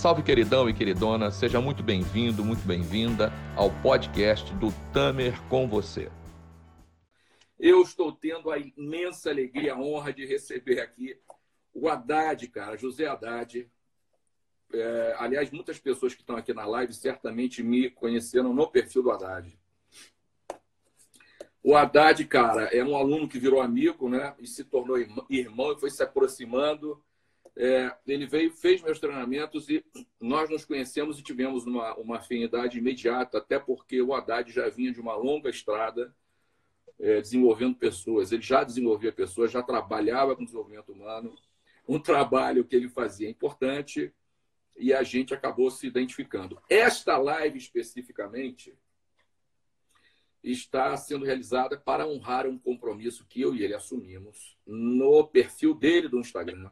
Salve, queridão e queridona, seja muito bem-vindo, muito bem-vinda ao podcast do Tamer com você. Eu estou tendo a imensa alegria, a honra de receber aqui o Haddad, cara, José Haddad. É, aliás, muitas pessoas que estão aqui na live certamente me conheceram no perfil do Haddad. O Haddad, cara, é um aluno que virou amigo, né? E se tornou irmão e foi se aproximando. É, ele veio, fez meus treinamentos e nós nos conhecemos e tivemos uma, uma afinidade imediata, até porque o Haddad já vinha de uma longa estrada é, desenvolvendo pessoas. Ele já desenvolvia pessoas, já trabalhava com desenvolvimento humano, um trabalho que ele fazia importante e a gente acabou se identificando. Esta live especificamente está sendo realizada para honrar um compromisso que eu e ele assumimos no perfil dele do Instagram.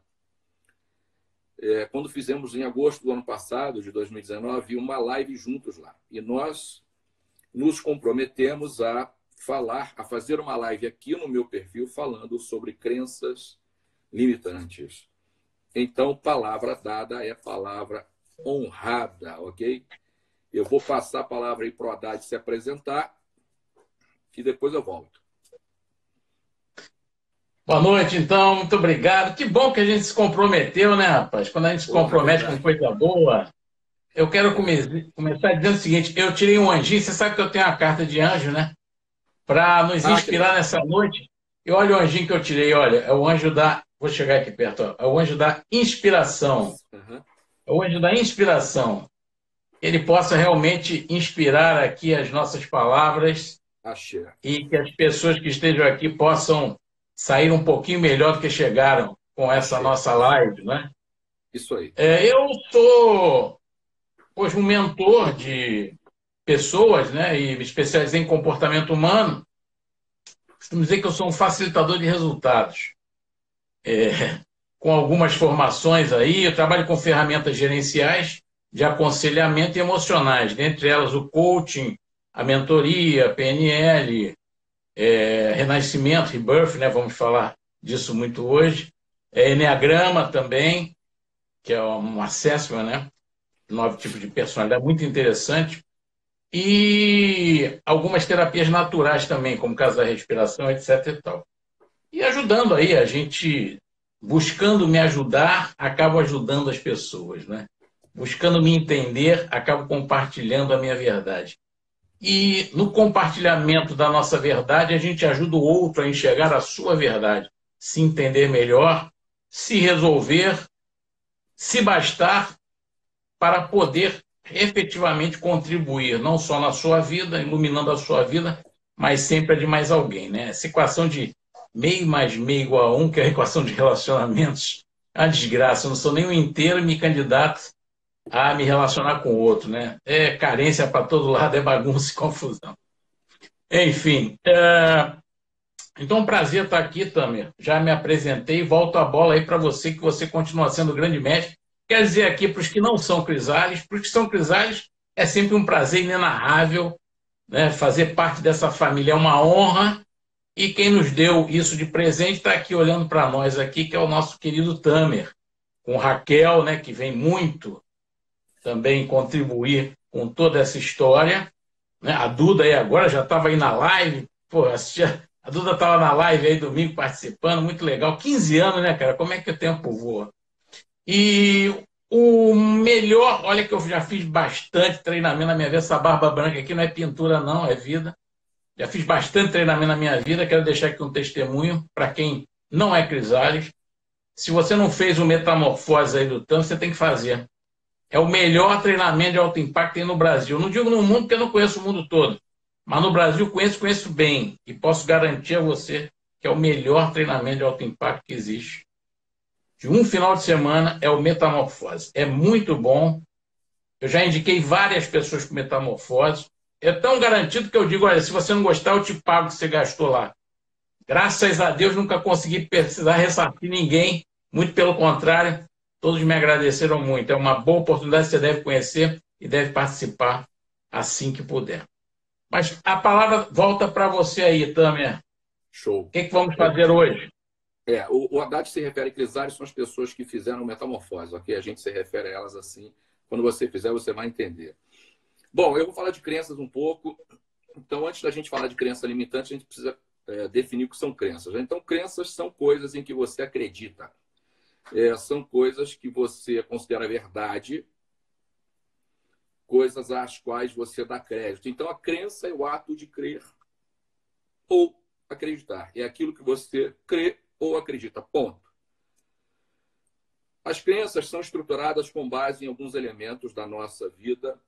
É, quando fizemos em agosto do ano passado, de 2019, uma live juntos lá. E nós nos comprometemos a falar, a fazer uma live aqui no meu perfil falando sobre crenças limitantes. Então, palavra dada é palavra honrada, ok? Eu vou passar a palavra aí para o Haddad se apresentar e depois eu volto. Boa noite, então. Muito obrigado. Que bom que a gente se comprometeu, né, rapaz? Quando a gente se compromete com coisa boa. Eu quero come começar dizendo o seguinte: eu tirei um anjinho. Você sabe que eu tenho uma carta de anjo, né? Para nos ah, inspirar nessa noite. E olha o anjinho que eu tirei, olha. É o anjo da. Vou chegar aqui perto, ó. É o anjo da inspiração. Uhum. É o anjo da inspiração. Ele possa realmente inspirar aqui as nossas palavras Axé. E que as pessoas que estejam aqui possam sair um pouquinho melhor do que chegaram com essa nossa live, né? Isso aí. É, eu sou hoje um mentor de pessoas, né? E me especializei em comportamento humano. Costumo dizer que eu sou um facilitador de resultados. É, com algumas formações aí, eu trabalho com ferramentas gerenciais de aconselhamento e emocionais, dentre elas o coaching, a mentoria, PNL, é, renascimento, rebirth, né? Vamos falar disso muito hoje. É, Enneagrama também, que é um assessment, né? Nove tipos de personalidade, muito interessante. E algumas terapias naturais também, como caso da respiração, etc. E, tal. e ajudando aí, a gente, buscando me ajudar, acabo ajudando as pessoas, né? Buscando me entender, acabo compartilhando a minha verdade. E no compartilhamento da nossa verdade, a gente ajuda o outro a enxergar a sua verdade, se entender melhor, se resolver, se bastar para poder efetivamente contribuir, não só na sua vida, iluminando a sua vida, mas sempre a de mais alguém. Né? Essa equação de meio mais meio igual a um, que é a equação de relacionamentos, é uma desgraça. Eu não sou nem um inteiro me candidato a me relacionar com o outro, né? É carência para todo lado, é bagunça e confusão. Enfim, é... então um prazer estar aqui, Tamer. Já me apresentei, volto a bola aí para você, que você continua sendo grande mestre. Quer dizer aqui para os que não são crisales, para os que são crisales, é sempre um prazer inenarrável né? fazer parte dessa família, é uma honra. E quem nos deu isso de presente está aqui olhando para nós aqui, que é o nosso querido Tamer, com Raquel, né, que vem muito também contribuir com toda essa história. Né? A Duda aí agora já estava aí na live, pô, assistia, a Duda estava na live aí domingo participando, muito legal. 15 anos, né, cara? Como é que o tempo voa? E o melhor, olha que eu já fiz bastante treinamento na minha vida, essa barba branca aqui não é pintura, não, é vida. Já fiz bastante treinamento na minha vida, quero deixar aqui um testemunho para quem não é Crisales. Se você não fez o metamorfose aí do tanto, você tem que fazer. É o melhor treinamento de alto impacto que tem no Brasil. Não digo no mundo, porque eu não conheço o mundo todo. Mas no Brasil conheço, conheço bem. E posso garantir a você que é o melhor treinamento de alto impacto que existe. De um final de semana é o Metamorfose. É muito bom. Eu já indiquei várias pessoas para Metamorfose. É tão garantido que eu digo: olha, se você não gostar, eu te pago o que você gastou lá. Graças a Deus, nunca consegui precisar ressarcir ninguém. Muito pelo contrário, Todos me agradeceram muito. É uma boa oportunidade, você deve conhecer e deve participar assim que puder. Mas a palavra volta para você aí, Tamer. Show. O que, que vamos fazer hoje? É, o, o Haddad se refere a Crisários, são as pessoas que fizeram metamorfose, ok? A gente se refere a elas assim, Quando você fizer, você vai entender. Bom, eu vou falar de crenças um pouco. Então, antes da gente falar de crença limitante, a gente precisa é, definir o que são crenças. Então, crenças são coisas em que você acredita. É, são coisas que você considera verdade, coisas às quais você dá crédito. Então, a crença é o ato de crer ou acreditar. É aquilo que você crê ou acredita. Ponto. As crenças são estruturadas com base em alguns elementos da nossa vida.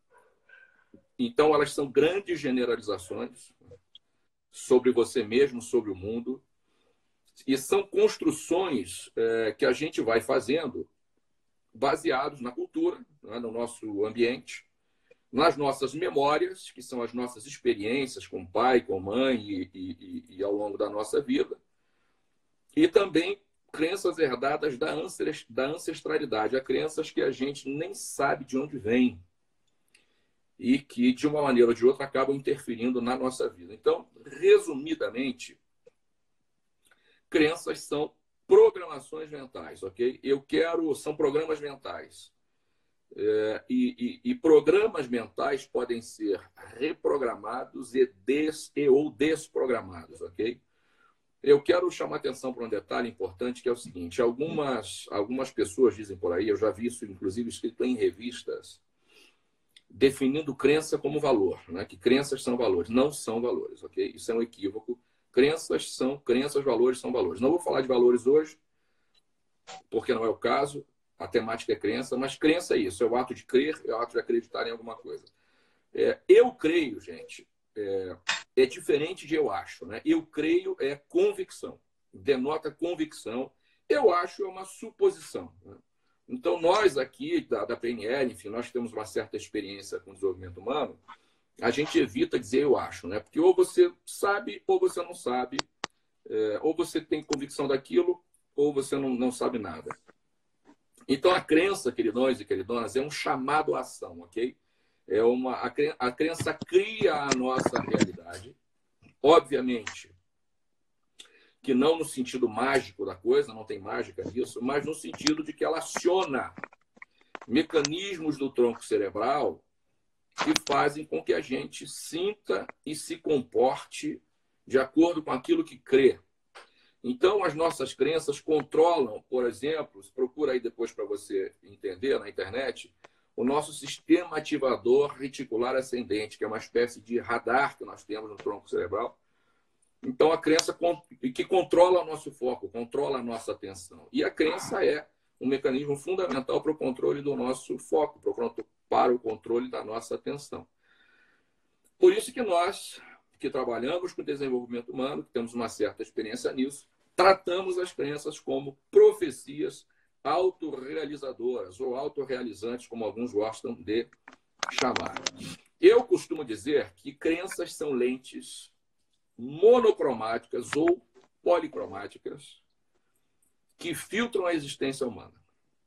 Então, elas são grandes generalizações sobre você mesmo, sobre o mundo. E são construções é, que a gente vai fazendo baseados na cultura, né, no nosso ambiente, nas nossas memórias, que são as nossas experiências com pai, com mãe e, e, e ao longo da nossa vida, e também crenças herdadas da ancestralidade, há crenças que a gente nem sabe de onde vem e que, de uma maneira ou de outra, acabam interferindo na nossa vida. Então, resumidamente, crenças são programações mentais, ok? Eu quero, são programas mentais. É, e, e, e, programas mentais podem ser reprogramados e, des, e ou desprogramados, ok? Eu quero chamar atenção para um detalhe importante que é o seguinte: algumas, algumas pessoas dizem por aí, eu já vi isso inclusive escrito em revistas, definindo crença como valor, né? que crenças são valores. Não são valores, ok? Isso é um equívoco. Crenças são crenças, valores são valores. Não vou falar de valores hoje, porque não é o caso. A temática é crença, mas crença é isso: é o ato de crer, é o ato de acreditar em alguma coisa. É, eu creio, gente, é, é diferente de eu acho. Né? Eu creio é convicção, denota convicção. Eu acho é uma suposição. Né? Então, nós aqui da, da PNL, enfim, nós temos uma certa experiência com desenvolvimento humano, a gente evita dizer eu acho, né? Porque ou você sabe ou você não sabe, é, ou você tem convicção daquilo, ou você não, não sabe nada. Então, a crença, queridões e queridonas, é um chamado à ação, ok? É uma, a, a crença cria a nossa realidade. Obviamente que não no sentido mágico da coisa, não tem mágica nisso, mas no sentido de que ela aciona mecanismos do tronco cerebral que fazem com que a gente sinta e se comporte de acordo com aquilo que crê. Então, as nossas crenças controlam, por exemplo, procura aí depois para você entender na internet, o nosso sistema ativador reticular ascendente, que é uma espécie de radar que nós temos no tronco cerebral. Então, a crença que controla o nosso foco, controla a nossa atenção. E a crença é um mecanismo fundamental para o controle do nosso foco, para o controle da nossa atenção. Por isso que nós, que trabalhamos com desenvolvimento humano, que temos uma certa experiência nisso, tratamos as crenças como profecias autorrealizadoras ou autorrealizantes, como alguns gostam de chamar. Eu costumo dizer que crenças são lentes monocromáticas ou policromáticas que filtram a existência humana.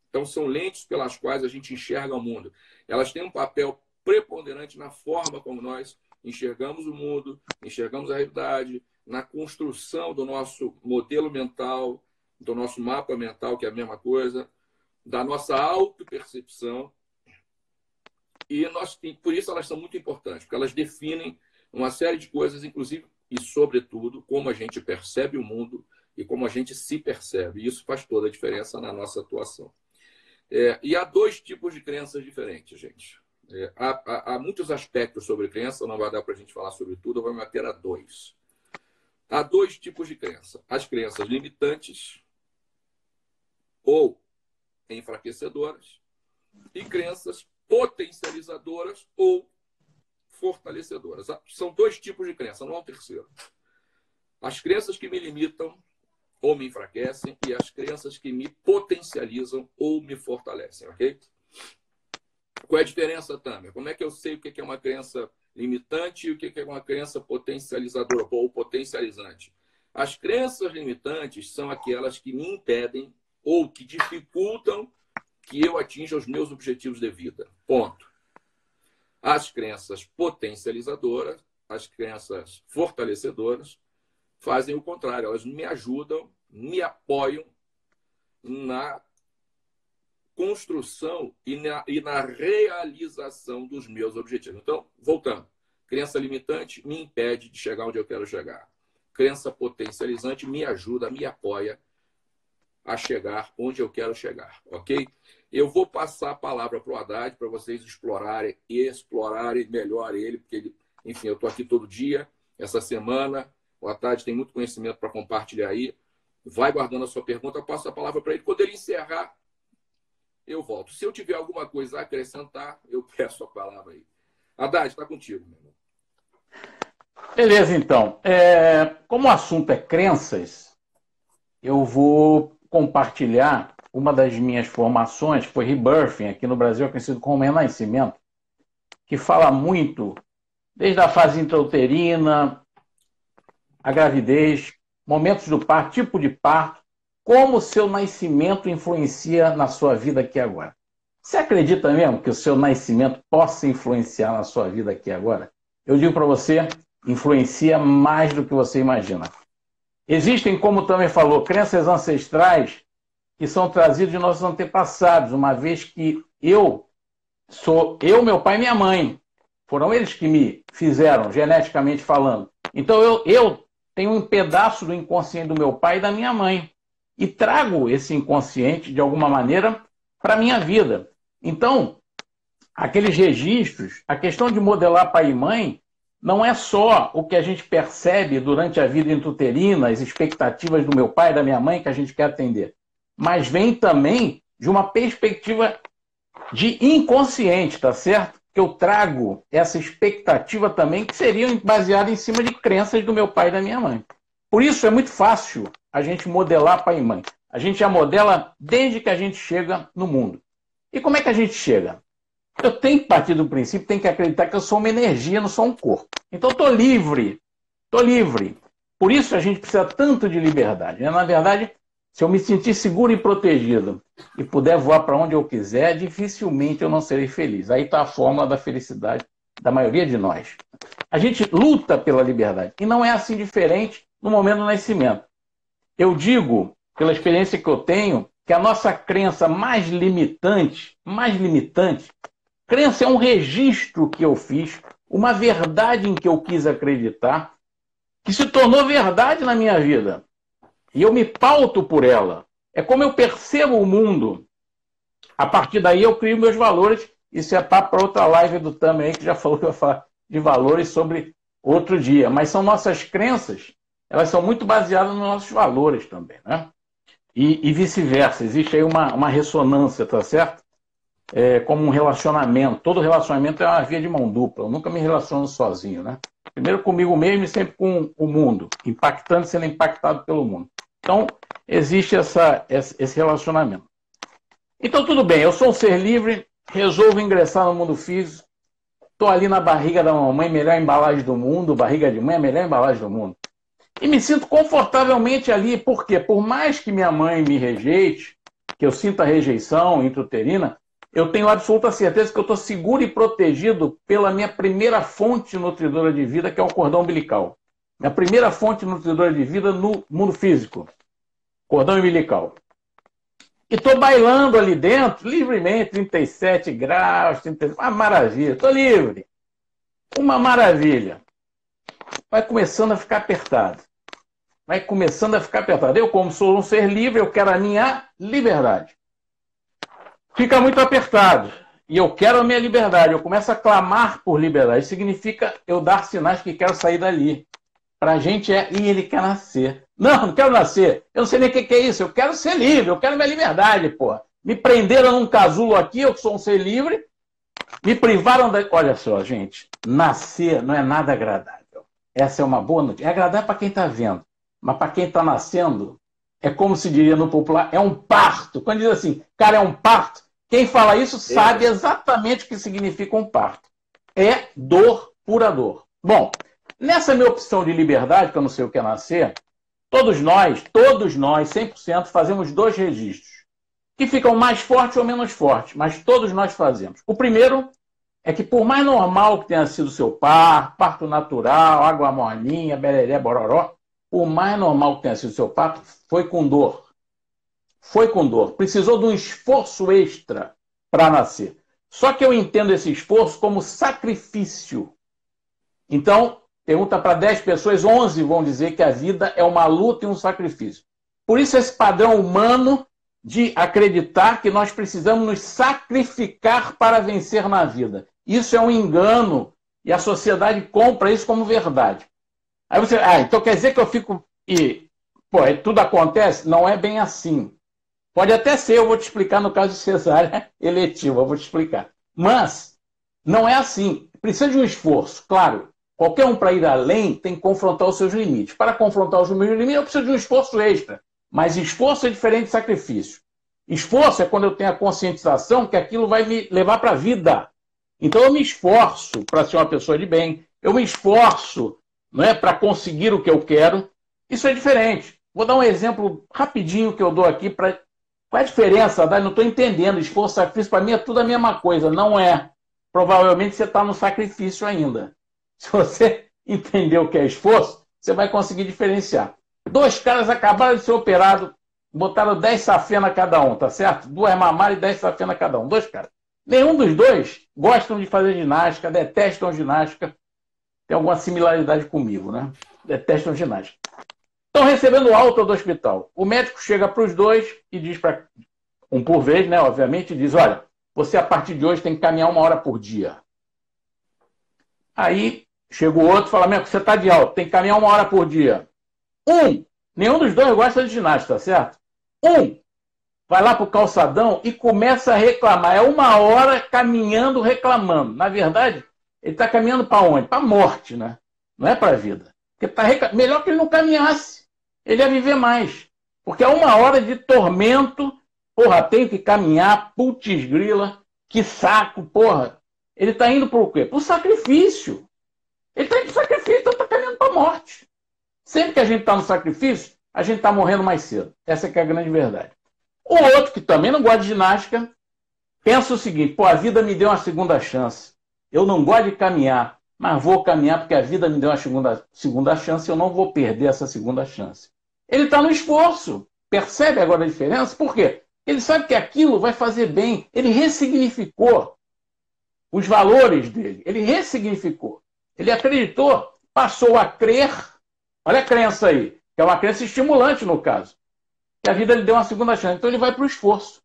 Então, são lentes pelas quais a gente enxerga o mundo. Elas têm um papel preponderante na forma como nós enxergamos o mundo, enxergamos a realidade, na construção do nosso modelo mental, do nosso mapa mental, que é a mesma coisa, da nossa autopercepção. E nós, por isso elas são muito importantes, porque elas definem uma série de coisas, inclusive e, sobretudo, como a gente percebe o mundo e como a gente se percebe. Isso faz toda a diferença na nossa atuação. É, e há dois tipos de crenças diferentes, gente. É, há, há, há, muitos aspectos sobre crença, não vai dar para a gente falar sobre tudo, eu vou me ater a dois. Há dois tipos de crença: as crenças limitantes ou enfraquecedoras, e crenças potencializadoras ou fortalecedoras. São dois tipos de crença, não há um terceiro. As crenças que me limitam ou me enfraquecem e as crenças que me potencializam ou me fortalecem, ok? Qual é a diferença, Tamer? Como é que eu sei o que é uma crença limitante e o que é uma crença potencializadora ou potencializante? As crenças limitantes são aquelas que me impedem ou que dificultam que eu atinja os meus objetivos de vida. Ponto. As crenças potencializadoras, as crenças fortalecedoras, fazem o contrário. Elas me ajudam, me apoiam na construção e na, e na realização dos meus objetivos. Então, voltando. Crença limitante me impede de chegar onde eu quero chegar. Crença potencializante me ajuda, me apoia a chegar onde eu quero chegar, ok? Eu vou passar a palavra para o Haddad para vocês explorarem e explorarem melhor ele, porque ele, enfim, eu estou aqui todo dia, essa semana. O Haddad tem muito conhecimento para compartilhar aí. Vai guardando a sua pergunta, eu passo a palavra para ele. Quando ele encerrar, eu volto. Se eu tiver alguma coisa a acrescentar, eu peço a palavra aí. Haddad, está contigo, meu irmão. Beleza, então. É, como o assunto é crenças, eu vou compartilhar uma das minhas formações, foi Rebirthing, aqui no Brasil é conhecido como Renascimento, que fala muito, desde a fase intrauterina, a gravidez, momentos do parto, tipo de parto, como o seu nascimento influencia na sua vida aqui agora. Você acredita mesmo que o seu nascimento possa influenciar na sua vida aqui agora? Eu digo para você, influencia mais do que você imagina. Existem, como também falou, crenças ancestrais que são trazidas de nossos antepassados, uma vez que eu sou eu, meu pai e minha mãe. Foram eles que me fizeram, geneticamente falando. Então eu, eu tenho um pedaço do inconsciente do meu pai e da minha mãe. E trago esse inconsciente, de alguma maneira, para a minha vida. Então, aqueles registros, a questão de modelar pai e mãe, não é só o que a gente percebe durante a vida intuterina, as expectativas do meu pai e da minha mãe que a gente quer atender, mas vem também de uma perspectiva de inconsciente, tá certo? Que eu trago essa expectativa também que seria baseada em cima de crenças do meu pai e da minha mãe. Por isso é muito fácil a gente modelar pai e mãe. A gente já modela desde que a gente chega no mundo. E como é que a gente chega? Eu tenho que partir do princípio, tenho que acreditar que eu sou uma energia, não sou um corpo. Então estou livre, estou livre. Por isso a gente precisa tanto de liberdade. Né? Na verdade, se eu me sentir seguro e protegido e puder voar para onde eu quiser, dificilmente eu não serei feliz. Aí está a fórmula da felicidade da maioria de nós. A gente luta pela liberdade. E não é assim diferente no momento do nascimento. Eu digo, pela experiência que eu tenho, que a nossa crença mais limitante, mais limitante, Crença é um registro que eu fiz, uma verdade em que eu quis acreditar, que se tornou verdade na minha vida. E eu me pauto por ela. É como eu percebo o mundo. A partir daí eu crio meus valores. Isso é para outra live do aí, que já falou que vai falar de valores sobre outro dia. Mas são nossas crenças, elas são muito baseadas nos nossos valores também, né? E, e vice-versa. Existe aí uma, uma ressonância, tá certo? é, como um relacionamento. Todo relacionamento é uma via de mão dupla. Eu nunca me relaciono sozinho, né? Primeiro comigo mesmo e sempre com o mundo, impactando, sendo impactado pelo mundo. Então, existe essa, esse relacionamento. Então, tudo bem, eu sou um ser livre, resolvo ingressar no mundo físico, estou ali na barriga da mamãe, melhor embalagem do mundo, barriga de mãe, a melhor embalagem do mundo. E me sinto confortavelmente ali, porque por mais que minha mãe me rejeite, que eu sinta rejeição intrauterina, eu tenho absoluta certeza que eu estou seguro e protegido pela minha primeira fonte nutridora de vida, que é o cordão umbilical. Minha primeira fonte nutridora de vida no mundo físico. Cordão umbilical. E estou bailando ali dentro, livremente, 37 graus, 37... uma maravilha, estou livre. Uma maravilha. Vai começando a ficar apertado. Vai começando a ficar apertado. Eu, como sou um ser livre, eu quero a minha liberdade fica muito apertado. E eu quero a minha liberdade. Eu começo a clamar por liberdade. Significa eu dar sinais que quero sair dali. Para a gente é, e ele quer nascer. Não, não quero nascer. Eu não sei nem o que é isso. Eu quero ser livre. Eu quero minha liberdade, pô. Me prenderam num casulo aqui, eu que sou um ser livre. Me privaram da. Olha só, gente. Nascer não é nada agradável. Essa é uma boa notícia. É agradável para quem está vendo. Mas para quem está nascendo, é como se diria no popular, é um parto. Quando diz assim, cara, é um parto, quem fala isso sabe exatamente o que significa um parto. É dor pura dor. Bom, nessa minha opção de liberdade, que eu não sei o que é nascer, todos nós, todos nós, 100%, fazemos dois registros, que ficam mais fortes ou menos fortes, mas todos nós fazemos. O primeiro é que por mais normal que tenha sido seu parto, parto natural, água molinha, bereré, bororó, por mais normal que tenha sido seu parto, foi com dor. foi com dor, precisou de um esforço extra para nascer. Só que eu entendo esse esforço como sacrifício. Então, pergunta para 10 pessoas, 11 vão dizer que a vida é uma luta e um sacrifício. Por isso, esse padrão humano de acreditar que nós precisamos nos sacrificar para vencer na vida. Isso é um engano e a sociedade compra isso como verdade. Aí você, ah, então quer dizer que eu fico e pô, tudo acontece? Não é bem assim. Pode até ser, eu vou te explicar no caso de cesárea eletiva, eu vou te explicar. Mas não é assim. Precisa de um esforço, claro. Qualquer um para ir além tem que confrontar os seus limites. Para confrontar os meus limites, eu preciso de um esforço extra. Mas esforço é diferente de sacrifício. Esforço é quando eu tenho a conscientização que aquilo vai me levar para a vida. Então eu me esforço para ser uma pessoa de bem, eu me esforço não é, para conseguir o que eu quero. Isso é diferente. Vou dar um exemplo rapidinho que eu dou aqui para qual é a diferença? Não estou entendendo. Esforço, sacrifício, para mim é tudo a mesma coisa. Não é. Provavelmente você está no sacrifício ainda. Se você entender o que é esforço, você vai conseguir diferenciar. Dois caras acabaram de ser operados, botaram 10 safena cada um, tá certo? Duas mamárias e 10 safena cada um. Dois caras. Nenhum dos dois gostam de fazer ginástica, detestam ginástica. Tem alguma similaridade comigo, né? Detestam ginástica. Estão recebendo alta do hospital. O médico chega para os dois e diz para um por vez, né? Obviamente, diz: olha, você a partir de hoje tem que caminhar uma hora por dia. Aí chega o outro e fala: você está de alta, tem que caminhar uma hora por dia. Um, nenhum dos dois gosta de ginástica, certo? Um, vai lá para o calçadão e começa a reclamar. É uma hora caminhando, reclamando. Na verdade, ele está caminhando para onde? Para a morte, né? Não é para a vida. Porque tá. Melhor que ele não caminhasse ele ia viver mais. Porque é uma hora de tormento, porra, tem que caminhar, putz grila, que saco, porra. Ele está indo por quê? Por sacrifício. Ele está por sacrifício, então está caminhando para a morte. Sempre que a gente está no sacrifício, a gente está morrendo mais cedo. Essa é a grande verdade. O outro, que também não gosta de ginástica, pensa o seguinte: pô, a vida me deu uma segunda chance. Eu não gosto de caminhar, mas vou caminhar porque a vida me deu uma segunda, segunda chance. Eu não vou perder essa segunda chance. Ele está no esforço. Percebe agora a diferença? Por quê? Ele sabe que aquilo vai fazer bem. Ele ressignificou os valores dele. Ele ressignificou. Ele acreditou, passou a crer. Olha a crença aí, que é uma crença estimulante no caso. Que a vida lhe deu uma segunda chance. Então ele vai para o esforço.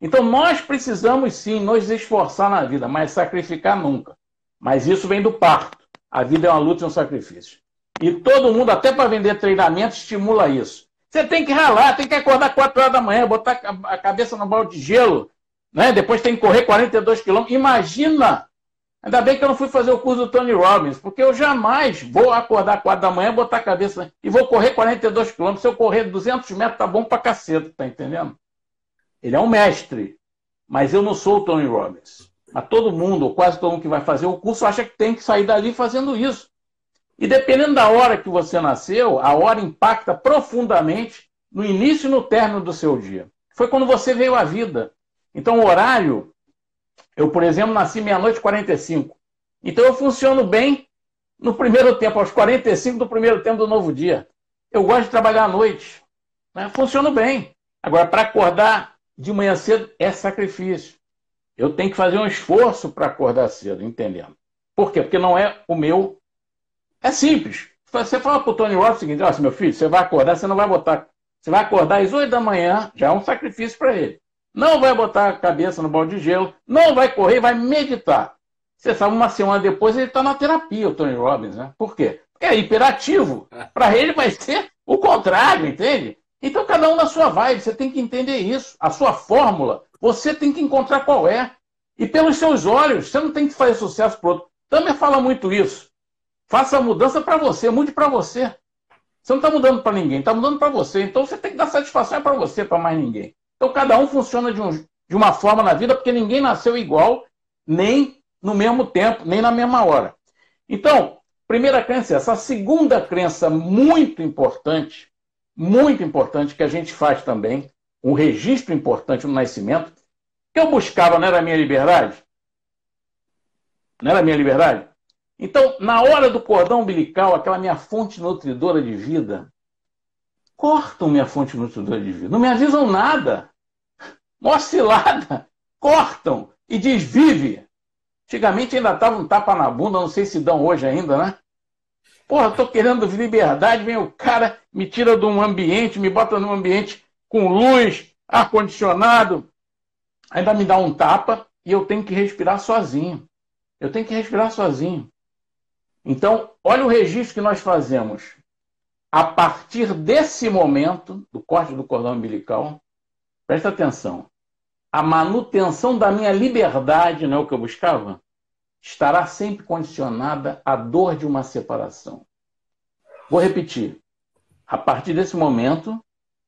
Então nós precisamos sim nos esforçar na vida, mas sacrificar nunca. Mas isso vem do parto. A vida é uma luta e um sacrifício. E todo mundo, até para vender treinamento, estimula isso. Você tem que ralar, tem que acordar 4 horas da manhã, botar a cabeça no balde de gelo, né? depois tem que correr 42 quilômetros. Imagina! Ainda bem que eu não fui fazer o curso do Tony Robbins, porque eu jamais vou acordar 4 da manhã, botar a cabeça e vou correr 42 quilômetros. Se eu correr 200 metros, tá bom pra caceta, tá entendendo? Ele é um mestre, mas eu não sou o Tony Robbins. Mas todo mundo, ou quase todo mundo que vai fazer o curso, acha que tem que sair dali fazendo isso. E dependendo da hora que você nasceu, a hora impacta profundamente no início e no término do seu dia. Foi quando você veio à vida. Então, o horário, eu, por exemplo, nasci meia-noite e 45. Então, eu funciono bem no primeiro tempo, aos 45 do primeiro tempo do novo dia. Eu gosto de trabalhar à noite. Né? Funciono bem. Agora, para acordar de manhã cedo é sacrifício. Eu tenho que fazer um esforço para acordar cedo, entendendo? Por quê? Porque não é o meu é simples. Você fala para o Tony Robbins o seguinte: olha, meu filho, você vai acordar, você não vai botar. Você vai acordar às 8 da manhã, já é um sacrifício para ele. Não vai botar a cabeça no balde de gelo, não vai correr, vai meditar. Você sabe, uma semana depois ele está na terapia, o Tony Robbins, né? Por quê? Porque é hiperativo. Para ele vai ser o contrário, entende? Então, cada um na sua vibe, você tem que entender isso. A sua fórmula, você tem que encontrar qual é. E pelos seus olhos, você não tem que fazer sucesso para outro. Também fala muito isso. Faça a mudança para você, mude para você. Você não está mudando para ninguém, está mudando para você. Então você tem que dar satisfação para você, para mais ninguém. Então cada um funciona de, um, de uma forma na vida, porque ninguém nasceu igual, nem no mesmo tempo, nem na mesma hora. Então, primeira crença é essa. A segunda crença muito importante, muito importante, que a gente faz também, um registro importante no nascimento, que eu buscava, não era a minha liberdade? Não era a minha liberdade? Então, na hora do cordão umbilical, aquela minha fonte nutridora de vida, cortam minha fonte nutritiva de vida. Não me avisam nada. Mó cilada. Cortam e diz vive. Antigamente ainda estava um tapa na bunda, não sei se dão hoje ainda, né? Porra, tô querendo liberdade, vem o cara, me tira de um ambiente, me bota num ambiente com luz, ar-condicionado, ainda me dá um tapa e eu tenho que respirar sozinho. Eu tenho que respirar sozinho. Então, olha o registro que nós fazemos. A partir desse momento, do corte do cordão umbilical, presta atenção, a manutenção da minha liberdade, não é o que eu buscava? Estará sempre condicionada à dor de uma separação. Vou repetir. A partir desse momento,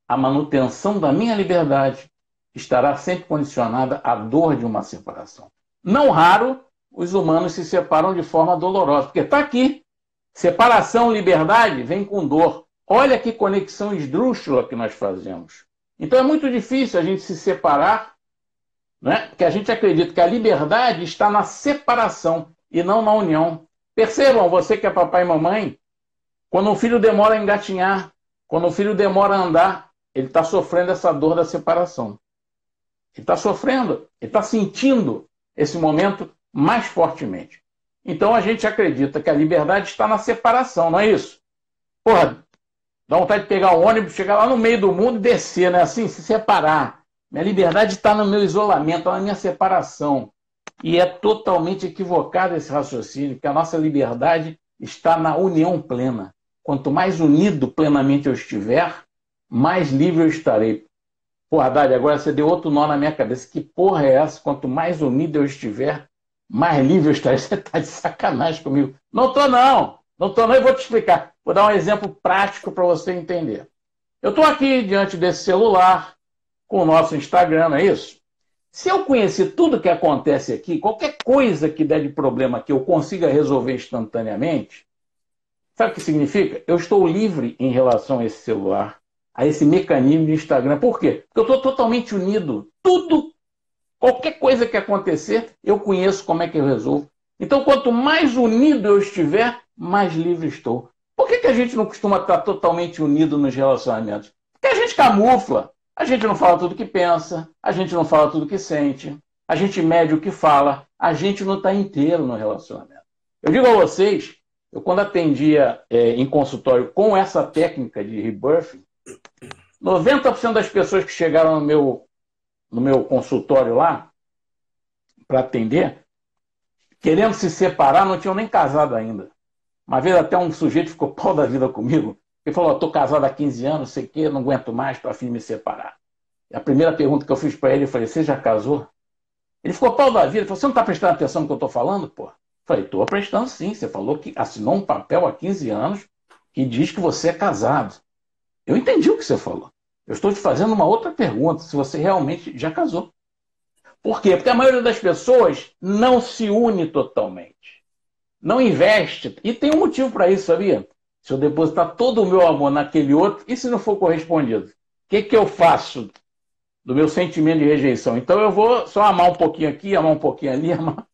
a manutenção da minha liberdade estará sempre condicionada à dor de uma separação. Não raro, os humanos se separam de forma dolorosa, porque está aqui. Separação, liberdade, vem com dor. Olha que conexão esdrúxula que nós fazemos. Então é muito difícil a gente se separar né? que a gente acredita que a liberdade está na separação e não na união. Percebam, você que é papai e mamãe, quando o filho demora a engatinhar, quando o filho demora a andar, ele está sofrendo essa dor da separação. Ele está sofrendo, ele está sentindo esse momento mais fortemente. Então a gente acredita que a liberdade está na separação, não é isso? Porra, dá vontade de pegar o ônibus, chegar lá no meio do mundo e descer, né? Assim, se separar. Minha liberdade está no meu isolamento, está na minha separação. E é totalmente equivocado esse raciocínio, que a nossa liberdade está na união plena. Quanto mais unido plenamente eu estiver, mais livre eu estarei. Porra, Haddad, agora você deu outro nó na minha cabeça. Que porra é essa? Quanto mais unido eu estiver, mais livre eu estarei. Você está de sacanagem comigo. Não estou, não. Não. Eu vou te explicar. Vou dar um exemplo prático para você entender. Eu estou aqui diante desse celular, com o nosso Instagram, não é isso? Se eu conhecer tudo que acontece aqui, qualquer coisa que der de problema que eu consiga resolver instantaneamente, sabe o que significa? Eu estou livre em relação a esse celular, a esse mecanismo de Instagram. Por quê? Porque eu estou totalmente unido. Tudo, qualquer coisa que acontecer, eu conheço como é que eu resolvo. Então, quanto mais unido eu estiver, mais livre estou. Por que, que a gente não costuma estar totalmente unido nos relacionamentos? Porque a gente camufla. A gente não fala tudo que pensa, a gente não fala tudo que sente, a gente mede o que fala, a gente não está inteiro no relacionamento. Eu digo a vocês, eu quando atendia é, em consultório com essa técnica de rebirth, 90% das pessoas que chegaram no meu, no meu consultório lá, para atender, querendo se separar, não tinham nem casado ainda. Uma vez até um sujeito ficou pau da vida comigo, ele falou: estou casado há 15 anos, sei que, não aguento mais, afim de me separar. E a primeira pergunta que eu fiz para ele, falei: Você já casou? Ele ficou pau da vida. Ele falou: Você não está prestando atenção no que eu estou falando, pô? Falei: Estou prestando sim. Você falou que assinou um papel há 15 anos que diz que você é casado. Eu entendi o que você falou. Eu estou te fazendo uma outra pergunta: se você realmente já casou. Por quê? Porque a maioria das pessoas não se une totalmente. Não investe. E tem um motivo para isso, sabia? Se eu depositar todo o meu amor naquele outro, e se não for correspondido? O que, que eu faço do meu sentimento de rejeição? Então eu vou só amar um pouquinho aqui, amar um pouquinho ali, amar.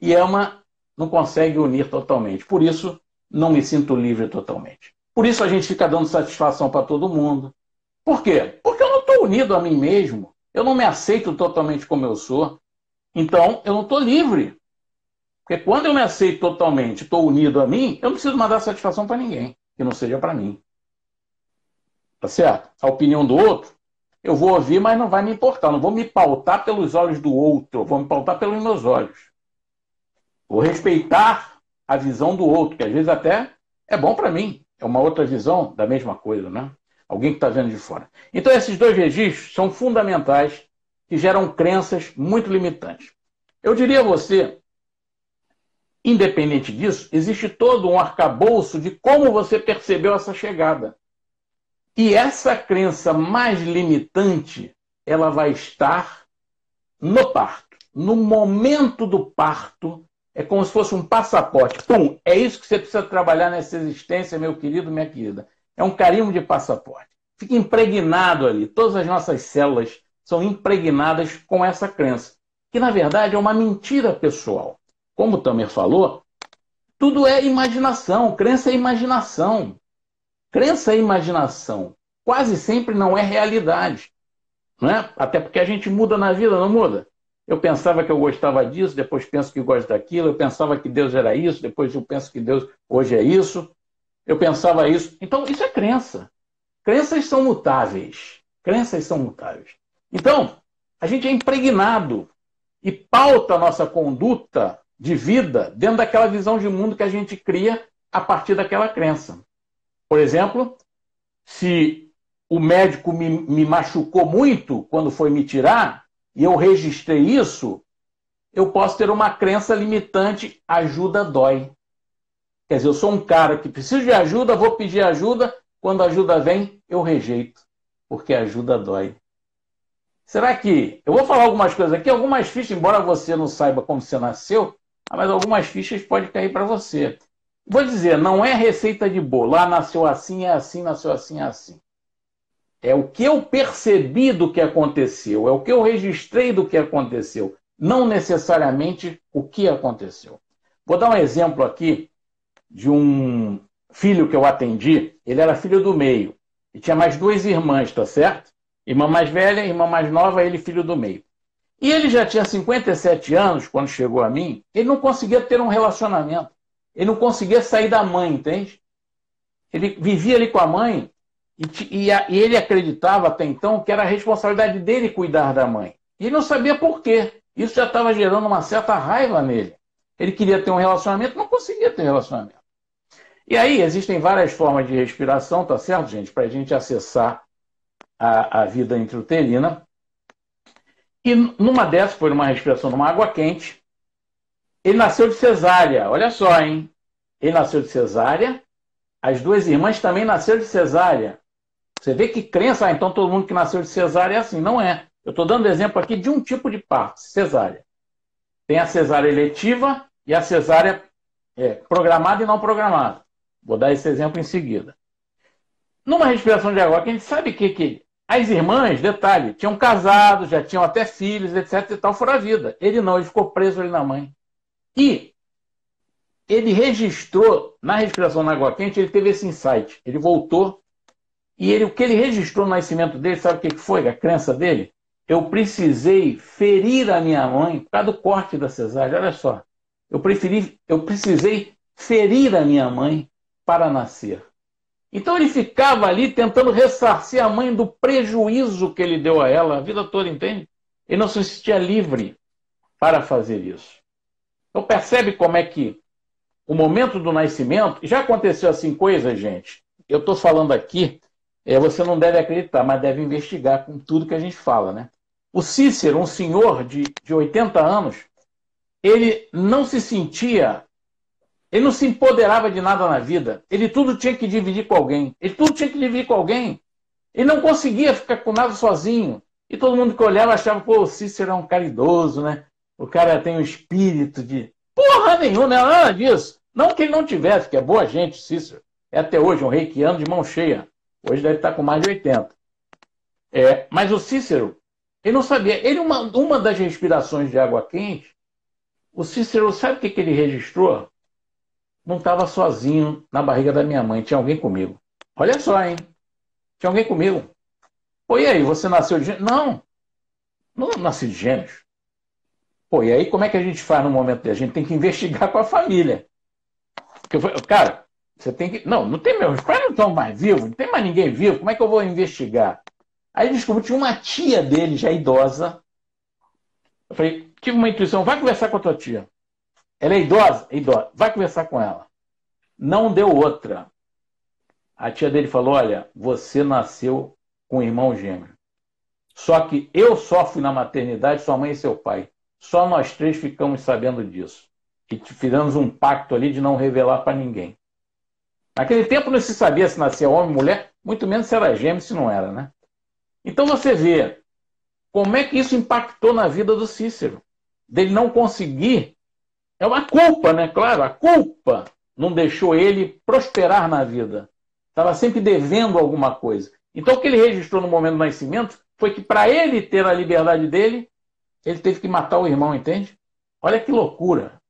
E ama não consegue unir totalmente. Por isso, não me sinto livre totalmente. Por isso a gente fica dando satisfação para todo mundo. Por quê? Porque eu não estou unido a mim mesmo. Eu não me aceito totalmente como eu sou. Então, eu não estou livre. Porque quando eu me aceito totalmente, estou unido a mim, eu não preciso mandar satisfação para ninguém, que não seja para mim. Tá certo? A opinião do outro, eu vou ouvir, mas não vai me importar. Não vou me pautar pelos olhos do outro, eu vou me pautar pelos meus olhos. Vou respeitar a visão do outro, que às vezes até é bom para mim. É uma outra visão da mesma coisa, né? Alguém que está vendo de fora. Então, esses dois registros são fundamentais que geram crenças muito limitantes. Eu diria a você Independente disso, existe todo um arcabouço de como você percebeu essa chegada. E essa crença mais limitante, ela vai estar no parto. No momento do parto, é como se fosse um passaporte. Pum! É isso que você precisa trabalhar nessa existência, meu querido, minha querida. É um carimbo de passaporte. Fica impregnado ali. Todas as nossas células são impregnadas com essa crença, que na verdade é uma mentira pessoal como o Tamer falou, tudo é imaginação, crença é imaginação. Crença é imaginação. quase sempre não é realidade. Não é? Até porque a gente muda na vida, não muda? Eu pensava que eu gostava disso, depois penso que gosto daquilo. Eu pensava que Deus era isso, depois eu penso que Deus hoje é isso. Eu pensava isso. Então, isso é crença. Crenças são mutáveis. Crenças são mutáveis. Então, a gente é impregnado e pauta a nossa conduta de vida dentro daquela visão de mundo que a gente cria a partir daquela crença. Por exemplo, se o médico me, me machucou muito quando foi me tirar, e eu registrei isso, eu posso ter uma crença limitante: ajuda dói. Quer dizer, eu sou um cara que preciso de ajuda, vou pedir ajuda, quando a ajuda vem, eu rejeito, porque ajuda dói. Será que. Eu vou falar algumas coisas aqui, algumas fichas, embora você não saiba como você nasceu, mas algumas fichas podem cair para você. Vou dizer, não é receita de bolo. Ah, nasceu assim, é assim, nasceu assim, é assim. É o que eu percebi do que aconteceu, é o que eu registrei do que aconteceu, não necessariamente o que aconteceu. Vou dar um exemplo aqui de um filho que eu atendi. Ele era filho do meio e tinha mais duas irmãs, tá certo? Irmã mais velha, irmã mais nova, ele filho do meio. E ele já tinha 57 anos quando chegou a mim, ele não conseguia ter um relacionamento. Ele não conseguia sair da mãe, entende? Ele vivia ali com a mãe e, e, a, e ele acreditava até então que era a responsabilidade dele cuidar da mãe. E ele não sabia por quê. Isso já estava gerando uma certa raiva nele. Ele queria ter um relacionamento, não conseguia ter relacionamento. E aí existem várias formas de respiração, tá certo, gente? Para a gente acessar a, a vida intrauterina. E numa dessas, foi numa respiração numa água quente, ele nasceu de cesárea. Olha só, hein? Ele nasceu de cesárea. As duas irmãs também nasceram de cesárea. Você vê que crença, ah, então todo mundo que nasceu de cesárea é assim. Não é. Eu estou dando exemplo aqui de um tipo de parto, cesárea. Tem a cesárea eletiva e a cesárea é, programada e não programada. Vou dar esse exemplo em seguida. Numa respiração de água, a gente sabe que, que as irmãs, detalhe, tinham casado, já tinham até filhos, etc e tal, fora a vida. Ele não, ele ficou preso ali na mãe. E ele registrou, na respiração na água quente, ele teve esse insight. Ele voltou e ele, o que ele registrou no nascimento dele, sabe o que foi? A crença dele? Eu precisei ferir a minha mãe por causa do corte da cesárea. Olha só. Eu, preferi, eu precisei ferir a minha mãe para nascer. Então ele ficava ali tentando ressarcir a mãe do prejuízo que ele deu a ela a vida toda, entende? Ele não se sentia livre para fazer isso. Então percebe como é que o momento do nascimento, já aconteceu assim coisa, gente. Eu estou falando aqui, é, você não deve acreditar, mas deve investigar com tudo que a gente fala, né? O Cícero, um senhor de, de 80 anos, ele não se sentia ele não se empoderava de nada na vida. Ele tudo tinha que dividir com alguém. Ele tudo tinha que dividir com alguém. Ele não conseguia ficar com nada sozinho. E todo mundo que olhava achava, pô, o Cícero é um cara idoso, né? O cara tem um espírito de. Porra nenhuma, não é nada disso. Não que ele não tivesse, que é boa gente, Cícero. É até hoje um reikiano de mão cheia. Hoje deve estar com mais de 80. É, mas o Cícero, ele não sabia. Ele, uma, uma das respirações de água quente, o Cícero, sabe o que, que ele registrou? Não estava sozinho na barriga da minha mãe, tinha alguém comigo. Olha só, hein? Tinha alguém comigo. Pô, e aí, você nasceu de gêmeos? Não, não nasci de gêmeos. Pô, e aí como é que a gente faz no momento? A gente tem que investigar com a família. Porque, cara, você tem que. Não, não tem meus pais não estão mais vivos, não tem mais ninguém vivo, como é que eu vou investigar? Aí descobri que tinha uma tia dele, já idosa. Eu falei, tive uma intuição, vai conversar com a tua tia. Ela é idosa? É idosa. Vai conversar com ela. Não deu outra. A tia dele falou: Olha, você nasceu com um irmão gêmeo. Só que eu só fui na maternidade, sua mãe e seu pai. Só nós três ficamos sabendo disso. E fizemos um pacto ali de não revelar para ninguém. Naquele tempo não se sabia se nascia homem ou mulher, muito menos se era gêmeo, se não era, né? Então você vê como é que isso impactou na vida do Cícero. Dele não conseguir é uma culpa, né? Claro, a culpa não deixou ele prosperar na vida. Estava sempre devendo alguma coisa. Então, o que ele registrou no momento do nascimento foi que, para ele ter a liberdade dele, ele teve que matar o irmão, entende? Olha que loucura.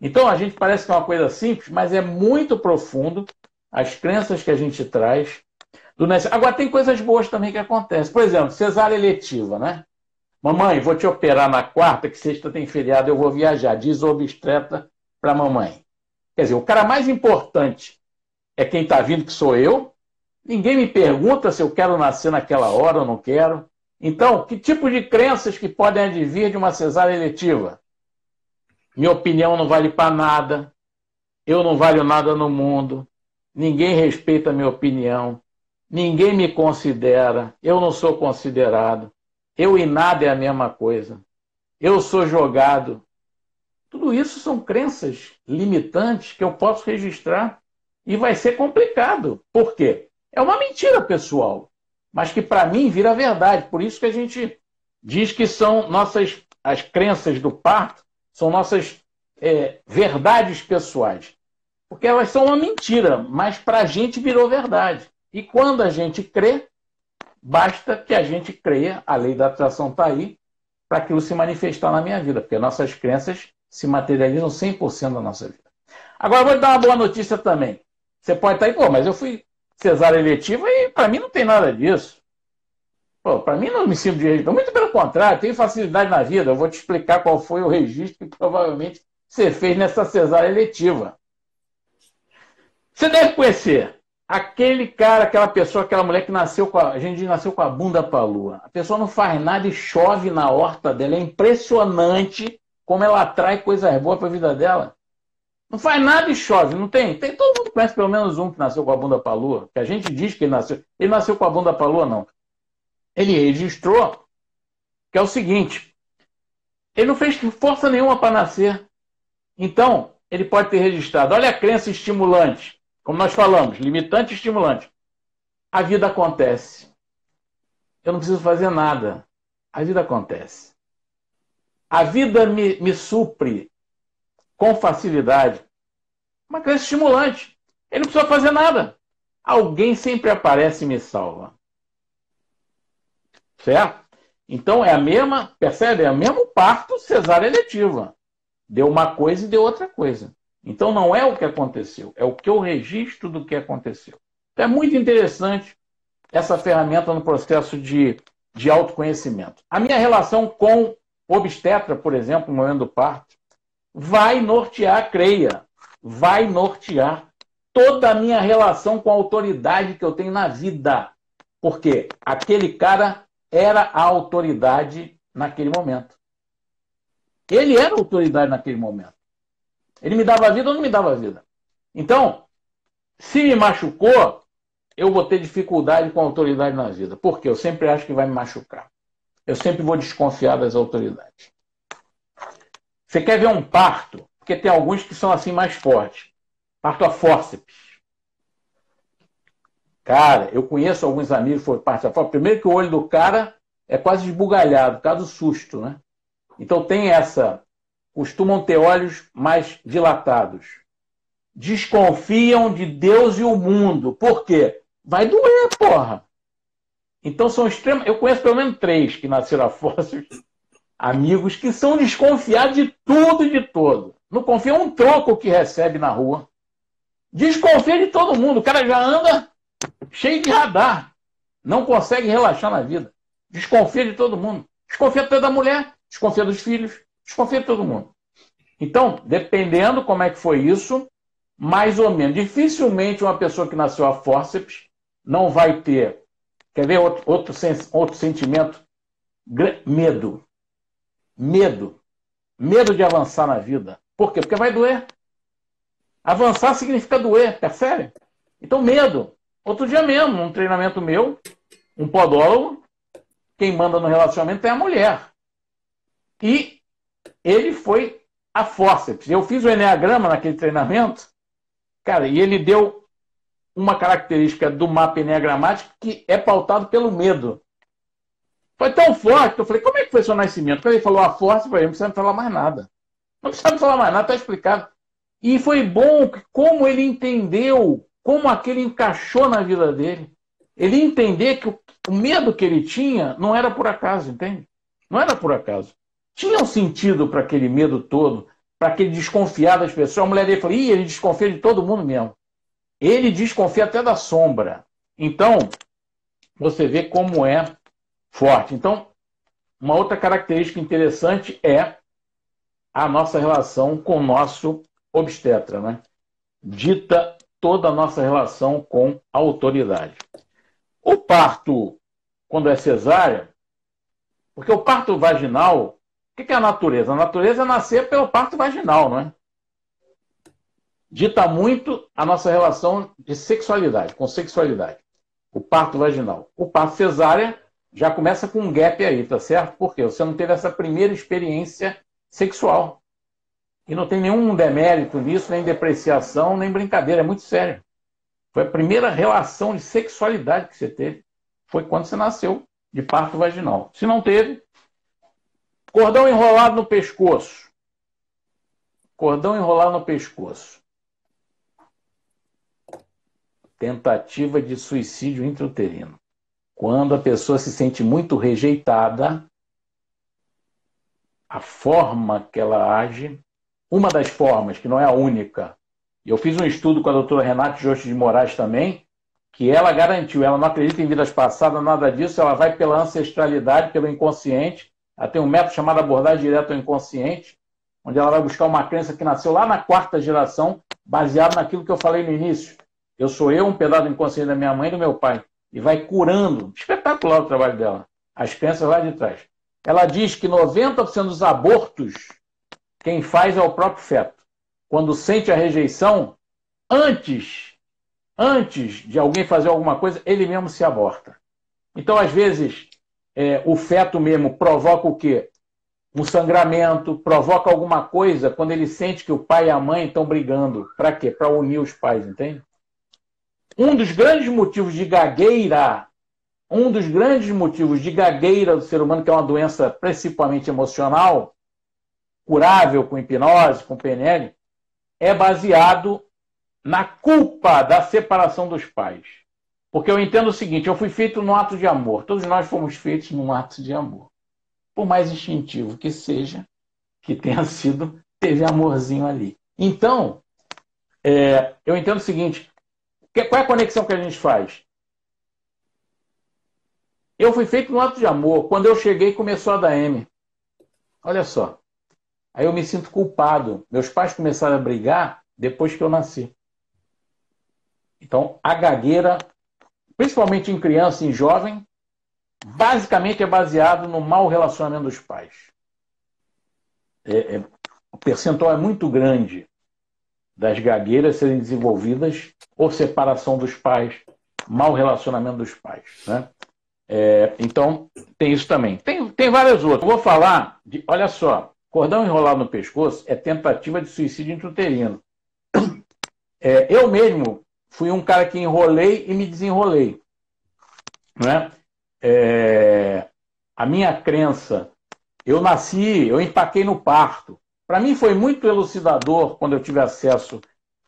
Então, a gente parece que é uma coisa simples, mas é muito profundo as crenças que a gente traz. do Agora, tem coisas boas também que acontecem. Por exemplo, cesárea eletiva, né? Mamãe, vou te operar na quarta, que sexta tem feriado, eu vou viajar. Diz o obstetra para mamãe. Quer dizer, o cara mais importante é quem está vindo, que sou eu. Ninguém me pergunta se eu quero nascer naquela hora ou não quero. Então, que tipo de crenças que podem advir de uma cesárea eletiva? Minha opinião não vale para nada. Eu não valho nada no mundo. Ninguém respeita a minha opinião. Ninguém me considera. Eu não sou considerado. Eu e nada é a mesma coisa. Eu sou jogado. Tudo isso são crenças limitantes que eu posso registrar e vai ser complicado. Por quê? É uma mentira pessoal, mas que para mim vira verdade. Por isso que a gente diz que são nossas as crenças do parto são nossas é, verdades pessoais, porque elas são uma mentira, mas para a gente virou verdade. E quando a gente crê, Basta que a gente creia, a lei da atração está aí, para aquilo se manifestar na minha vida, porque nossas crenças se materializam 100% da nossa vida. Agora, vou te dar uma boa notícia também. Você pode estar aí, pô, mas eu fui cesárea eletiva e para mim não tem nada disso. Pô, para mim não me sinto de registro. Muito pelo contrário, tenho facilidade na vida. Eu vou te explicar qual foi o registro que provavelmente você fez nessa cesárea eletiva. Você deve conhecer aquele cara, aquela pessoa, aquela mulher que nasceu com a, a gente nasceu com a bunda para a lua. A pessoa não faz nada e chove na horta dela. É impressionante como ela atrai coisas boas para a vida dela. Não faz nada e chove, não tem? Tem todo mundo conhece pelo menos um que nasceu com a bunda para a lua, que a gente diz que ele nasceu. Ele nasceu com a bunda para a lua, não. Ele registrou que é o seguinte: ele não fez força nenhuma para nascer. Então, ele pode ter registrado. Olha a crença estimulante. Como nós falamos, limitante e estimulante. A vida acontece. Eu não preciso fazer nada. A vida acontece. A vida me, me supre com facilidade. Uma crença estimulante. Ele não precisa fazer nada. Alguém sempre aparece e me salva. Certo? Então é a mesma, percebe? É o mesmo parto cesárea eletiva. Deu uma coisa e deu outra coisa. Então não é o que aconteceu, é o que eu registro do que aconteceu. Então é muito interessante essa ferramenta no processo de, de autoconhecimento. A minha relação com obstetra, por exemplo, no momento do parto, vai nortear, creia, vai nortear toda a minha relação com a autoridade que eu tenho na vida. Porque aquele cara era a autoridade naquele momento. Ele era a autoridade naquele momento. Ele me dava vida ou não me dava vida. Então, se me machucou, eu vou ter dificuldade com a autoridade na vida. Porque eu sempre acho que vai me machucar. Eu sempre vou desconfiar das autoridades. Você quer ver um parto? Porque tem alguns que são assim mais fortes. Parto a fórceps. Cara, eu conheço alguns amigos que foram parto a fórceps. Primeiro que o olho do cara é quase esbugalhado, por causa do susto, né? Então tem essa costumam ter olhos mais dilatados. Desconfiam de Deus e o mundo. Por quê? Vai doer, porra. Então são extremos. Eu conheço pelo menos três que nasceram a fósseis, amigos que são desconfiados de tudo e de todo. Não confia um troco que recebe na rua. Desconfia de todo mundo. O cara já anda cheio de radar. Não consegue relaxar na vida. Desconfia de todo mundo. Desconfia até da mulher, desconfia dos filhos, Desconfia de todo mundo. Então, dependendo como é que foi isso, mais ou menos. Dificilmente uma pessoa que nasceu a fórceps não vai ter. Quer ver outro, outro, outro sentimento? Medo. Medo. Medo de avançar na vida. Por quê? Porque vai doer. Avançar significa doer, percebe? Então, medo. Outro dia mesmo, um treinamento meu, um podólogo, quem manda no relacionamento é a mulher. E ele foi a fórceps. Eu fiz o Enneagrama naquele treinamento, cara, e ele deu uma característica do mapa enneagramático que é pautado pelo medo. Foi tão forte que eu falei, como é que foi seu nascimento? Quando ele falou a força, eu não precisa falar mais nada. Não precisa falar mais nada, está explicado. E foi bom como ele entendeu, como aquele encaixou na vida dele. Ele entender que o medo que ele tinha não era por acaso, entende? Não era por acaso tinha um sentido para aquele medo todo, para aquele desconfiar das pessoas. A mulher dele falou: Ih, ele desconfia de todo mundo mesmo. Ele desconfia até da sombra. Então, você vê como é forte. Então, uma outra característica interessante é a nossa relação com o nosso obstetra, né? Dita toda a nossa relação com a autoridade. O parto, quando é cesárea, porque o parto vaginal, o que é a natureza? A natureza é nascer pelo parto vaginal, não é? Dita muito a nossa relação de sexualidade, com sexualidade. O parto vaginal. O parto cesárea já começa com um gap aí, tá certo? Porque você não teve essa primeira experiência sexual. E não tem nenhum demérito nisso, nem depreciação, nem brincadeira, é muito sério. Foi a primeira relação de sexualidade que você teve. Foi quando você nasceu de parto vaginal. Se não teve, cordão enrolado no pescoço. Cordão enrolado no pescoço. Tentativa de suicídio intrauterino. Quando a pessoa se sente muito rejeitada, a forma que ela age, uma das formas, que não é a única, eu fiz um estudo com a doutora Renata Jorge de Moraes também, que ela garantiu, ela não acredita em vidas passadas, nada disso, ela vai pela ancestralidade, pelo inconsciente, ela tem um método chamado abordagem direta ao inconsciente, onde ela vai buscar uma crença que nasceu lá na quarta geração, baseado naquilo que eu falei no início. Eu sou eu, um pedaço do inconsciente da minha mãe e do meu pai e vai curando. Espetacular o trabalho dela. As crianças lá de trás. Ela diz que 90% dos abortos, quem faz é o próprio feto. Quando sente a rejeição, antes, antes de alguém fazer alguma coisa, ele mesmo se aborta. Então, às vezes, é, o feto mesmo provoca o quê? Um sangramento, provoca alguma coisa quando ele sente que o pai e a mãe estão brigando. Para quê? Para unir os pais, entende? Um dos grandes motivos de gagueira, um dos grandes motivos de gagueira do ser humano, que é uma doença principalmente emocional, curável com hipnose, com PNL, é baseado na culpa da separação dos pais. Porque eu entendo o seguinte: eu fui feito num ato de amor. Todos nós fomos feitos num ato de amor. Por mais instintivo que seja, que tenha sido, teve amorzinho ali. Então, é, eu entendo o seguinte: qual é a conexão que a gente faz? Eu fui feito no ato de amor. Quando eu cheguei, começou a dar M. Olha só. Aí eu me sinto culpado. Meus pais começaram a brigar depois que eu nasci. Então, a gagueira, principalmente em criança e em jovem, basicamente é baseado no mau relacionamento dos pais. É, é, o percentual é muito grande das gagueiras serem desenvolvidas ou separação dos pais, mau relacionamento dos pais. Né? É, então, tem isso também. Tem, tem várias outras. Eu vou falar de, olha só, cordão enrolado no pescoço é tentativa de suicídio intrauterino. É, eu mesmo fui um cara que enrolei e me desenrolei. Né? É, a minha crença, eu nasci, eu empaquei no parto. Para mim foi muito elucidador quando eu tive acesso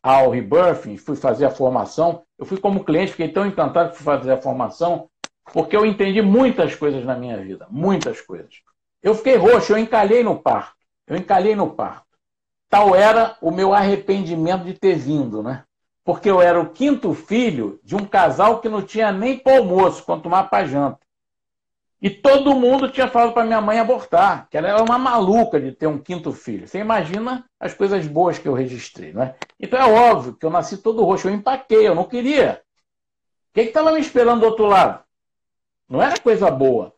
ao Rebirthing, fui fazer a formação. Eu fui como cliente, fiquei tão encantado que fui fazer a formação, porque eu entendi muitas coisas na minha vida, muitas coisas. Eu fiquei roxo, eu encalhei no parto, eu encalhei no parto. Tal era o meu arrependimento de ter vindo, né? Porque eu era o quinto filho de um casal que não tinha nem para almoço, quanto mais para janta. E todo mundo tinha falado para minha mãe abortar, que ela era uma maluca de ter um quinto filho. Você imagina as coisas boas que eu registrei, não é? Então é óbvio que eu nasci todo roxo, eu empaquei, eu não queria. O que estava me esperando do outro lado? Não era coisa boa.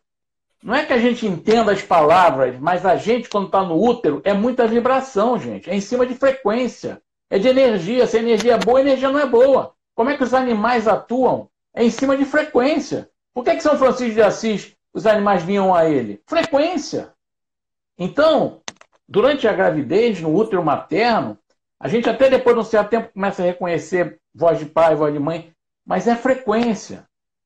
Não é que a gente entenda as palavras, mas a gente, quando está no útero, é muita vibração, gente. É em cima de frequência. É de energia. Se a energia é boa, a energia não é boa. Como é que os animais atuam? É em cima de frequência. Por que, que São Francisco de Assis os animais vinham a ele? Frequência. Então, durante a gravidez, no útero materno, a gente até depois de um certo tempo começa a reconhecer voz de pai, voz de mãe, mas é frequência.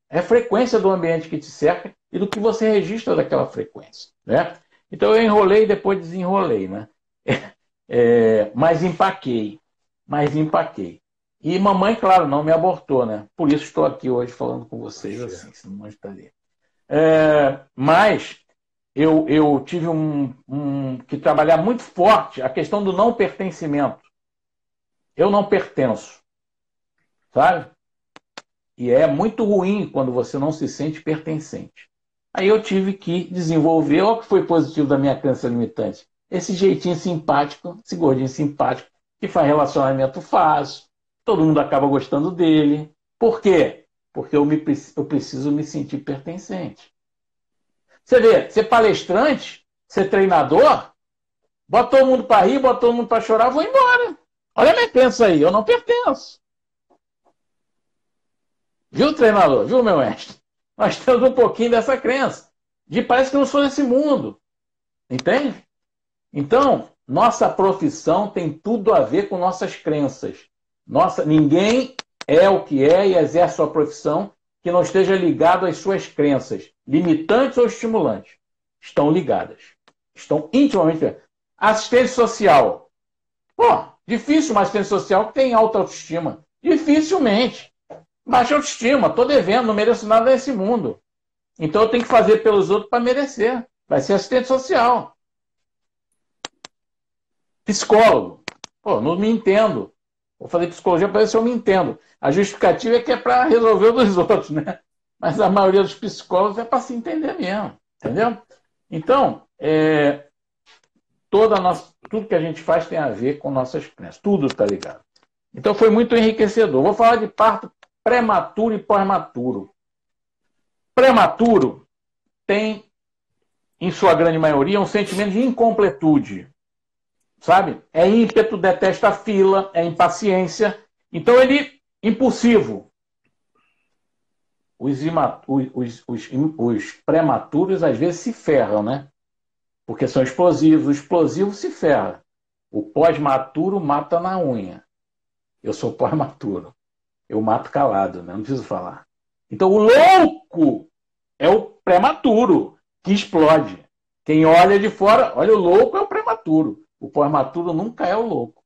É frequência do ambiente que te cerca e do que você registra daquela frequência. Né? Então eu enrolei e depois desenrolei, né? É, mas empaquei. Mas empaquei. E mamãe, claro, não me abortou, né? Por isso estou aqui hoje falando com vocês assim, senão não estaria. É, mas eu, eu tive um, um, que trabalhar muito forte a questão do não pertencimento. Eu não pertenço. Sabe? E é muito ruim quando você não se sente pertencente. Aí eu tive que desenvolver, olha o que foi positivo da minha crença limitante. Esse jeitinho simpático, esse gordinho simpático, que faz relacionamento fácil, todo mundo acaba gostando dele. Por quê? Porque eu, me, eu preciso me sentir pertencente. Você vê, ser palestrante, ser treinador, bota todo mundo para rir, bota todo mundo para chorar, vou embora. Olha a minha crença aí, eu não pertenço. Viu, treinador? Viu, meu mestre? Nós temos um pouquinho dessa crença. De parece que não sou desse mundo. Entende? Então, nossa profissão tem tudo a ver com nossas crenças. Nossa, ninguém é o que é e exerce sua profissão que não esteja ligado às suas crenças, limitantes ou estimulantes. Estão ligadas. Estão intimamente ligadas. Assistente social. Pô, difícil uma assistente social que tem alta autoestima. Dificilmente. Baixa autoestima, estou devendo, não mereço nada nesse mundo. Então eu tenho que fazer pelos outros para merecer. Vai ser assistente social. Psicólogo. Pô, não me entendo. Vou fazer psicologia para ver se eu me entendo. A justificativa é que é para resolver o dos outros, né? Mas a maioria dos psicólogos é para se entender mesmo. Entendeu? Então, é, toda nossa, tudo que a gente faz tem a ver com nossas crenças. Tudo está ligado. Então foi muito enriquecedor. Vou falar de parto prematuro e pós-maturo. Prematuro tem, em sua grande maioria, um sentimento de incompletude. Sabe? É ímpeto, detesta a fila, é impaciência. Então ele, impulsivo. Os, os, os, os prematuros às vezes se ferram, né? Porque são explosivos. O explosivo se ferra. O pós-maturo mata na unha. Eu sou pós-maturo eu mato calado, né? não preciso falar. Então o louco é o prematuro que explode. Quem olha de fora, olha o louco é o prematuro. O pós-maturo nunca é o louco.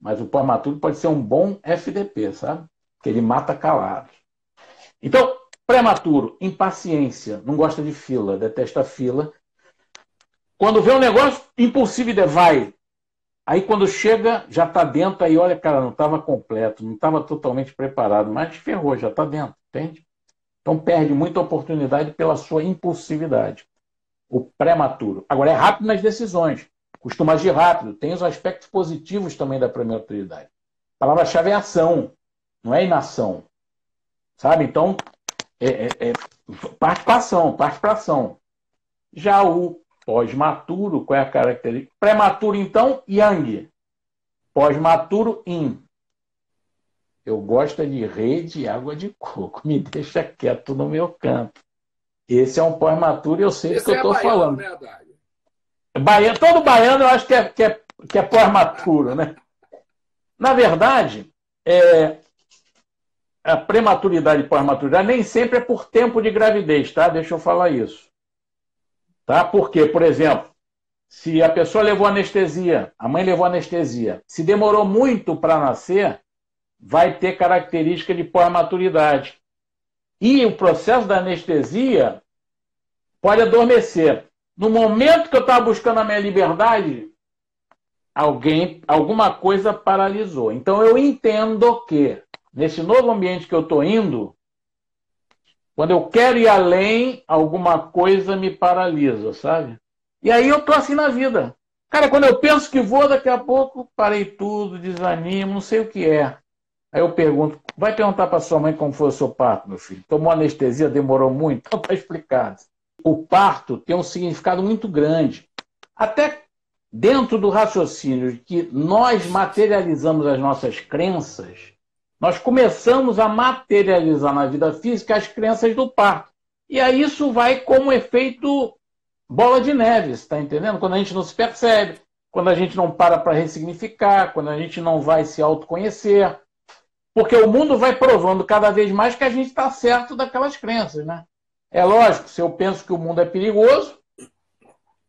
Mas o pós-maturo pode ser um bom FDP, sabe? Que ele mata calado. Então, prematuro, impaciência, não gosta de fila, detesta fila. Quando vê um negócio, impulsivo e vai, Aí quando chega, já está dentro, aí olha, cara, não estava completo, não estava totalmente preparado, mas ferrou, já está dentro, entende? Então perde muita oportunidade pela sua impulsividade. O prematuro. Agora é rápido nas decisões, costuma agir rápido, tem os aspectos positivos também da prematuridade. A palavra-chave é ação, não é inação. Sabe? Então, é, é, é parte para ação, parte para ação. Já o Pós-maturo, qual é a característica? Prematuro, então, yang. Pós-maturo, yin. Eu gosto de rede e água de coco. Me deixa quieto no meu canto. Esse é um pós-maturo e eu sei do que eu estou é falando. Né, baiano, todo baiano eu acho que é, que é, que é pós-maturo, né? Na verdade, é, a prematuridade e pós-maturidade nem sempre é por tempo de gravidez, tá? Deixa eu falar isso. Tá? Porque, por exemplo, se a pessoa levou anestesia, a mãe levou anestesia, se demorou muito para nascer, vai ter característica de pós-maturidade. E o processo da anestesia pode adormecer. No momento que eu estava buscando a minha liberdade, alguém, alguma coisa paralisou. Então eu entendo que nesse novo ambiente que eu estou indo, quando eu quero ir além, alguma coisa me paralisa, sabe? E aí eu tô assim na vida. Cara, quando eu penso que vou, daqui a pouco parei tudo, desanimo, não sei o que é. Aí eu pergunto, vai perguntar para sua mãe como foi o seu parto, meu filho? Tomou anestesia, demorou muito? Então tá explicado. O parto tem um significado muito grande. Até dentro do raciocínio de que nós materializamos as nossas crenças, nós começamos a materializar na vida física as crenças do parto. E aí isso vai como efeito bola de neve, está entendendo? Quando a gente não se percebe, quando a gente não para para ressignificar, quando a gente não vai se autoconhecer. Porque o mundo vai provando cada vez mais que a gente está certo daquelas crenças, né? É lógico, se eu penso que o mundo é perigoso,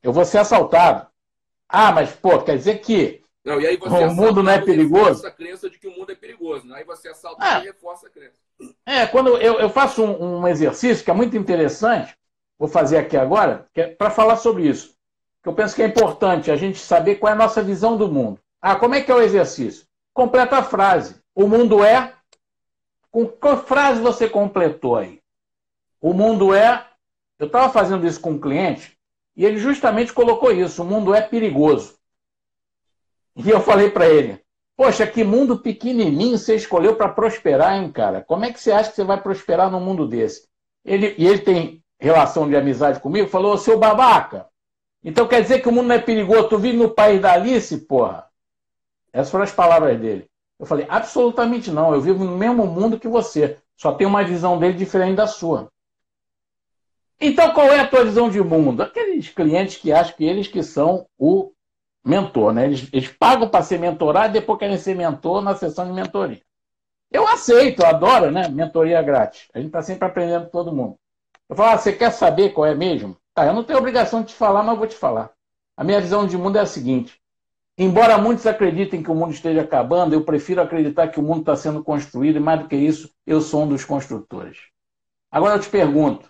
eu vou ser assaltado. Ah, mas, pô, quer dizer que não, e aí você o mundo não é perigoso? a crença de que o mundo é perigoso. Né? Aí você assalta ah, e reforça a crença. É, quando eu, eu faço um, um, exercício que é muito interessante, vou fazer aqui agora, é para falar sobre isso. Que eu penso que é importante a gente saber qual é a nossa visão do mundo. Ah, como é que é o exercício? Completa a frase. O mundo é. Com que frase você completou aí? O mundo é. Eu estava fazendo isso com um cliente e ele justamente colocou isso: o mundo é perigoso. E eu falei para ele: Poxa, que mundo pequenininho você escolheu para prosperar, hein, cara? Como é que você acha que você vai prosperar num mundo desse? Ele, e ele tem relação de amizade comigo, falou: Seu babaca, então quer dizer que o mundo não é perigoso? Tu vive no país da Alice, porra? Essas foram as palavras dele. Eu falei, absolutamente não. Eu vivo no mesmo mundo que você. Só tenho uma visão dele diferente da sua. Então, qual é a tua visão de mundo? Aqueles clientes que acham que eles que são o mentor, né? Eles, eles pagam para ser mentorado e depois querem ser mentor na sessão de mentoria. Eu aceito, eu adoro, né? Mentoria grátis. A gente está sempre aprendendo com todo mundo. Eu falo, ah, você quer saber qual é mesmo? Tá, eu não tenho obrigação de te falar, mas eu vou te falar. A minha visão de mundo é a seguinte: embora muitos acreditem que o mundo esteja acabando, eu prefiro acreditar que o mundo está sendo construído e, mais do que isso, eu sou um dos construtores. Agora eu te pergunto: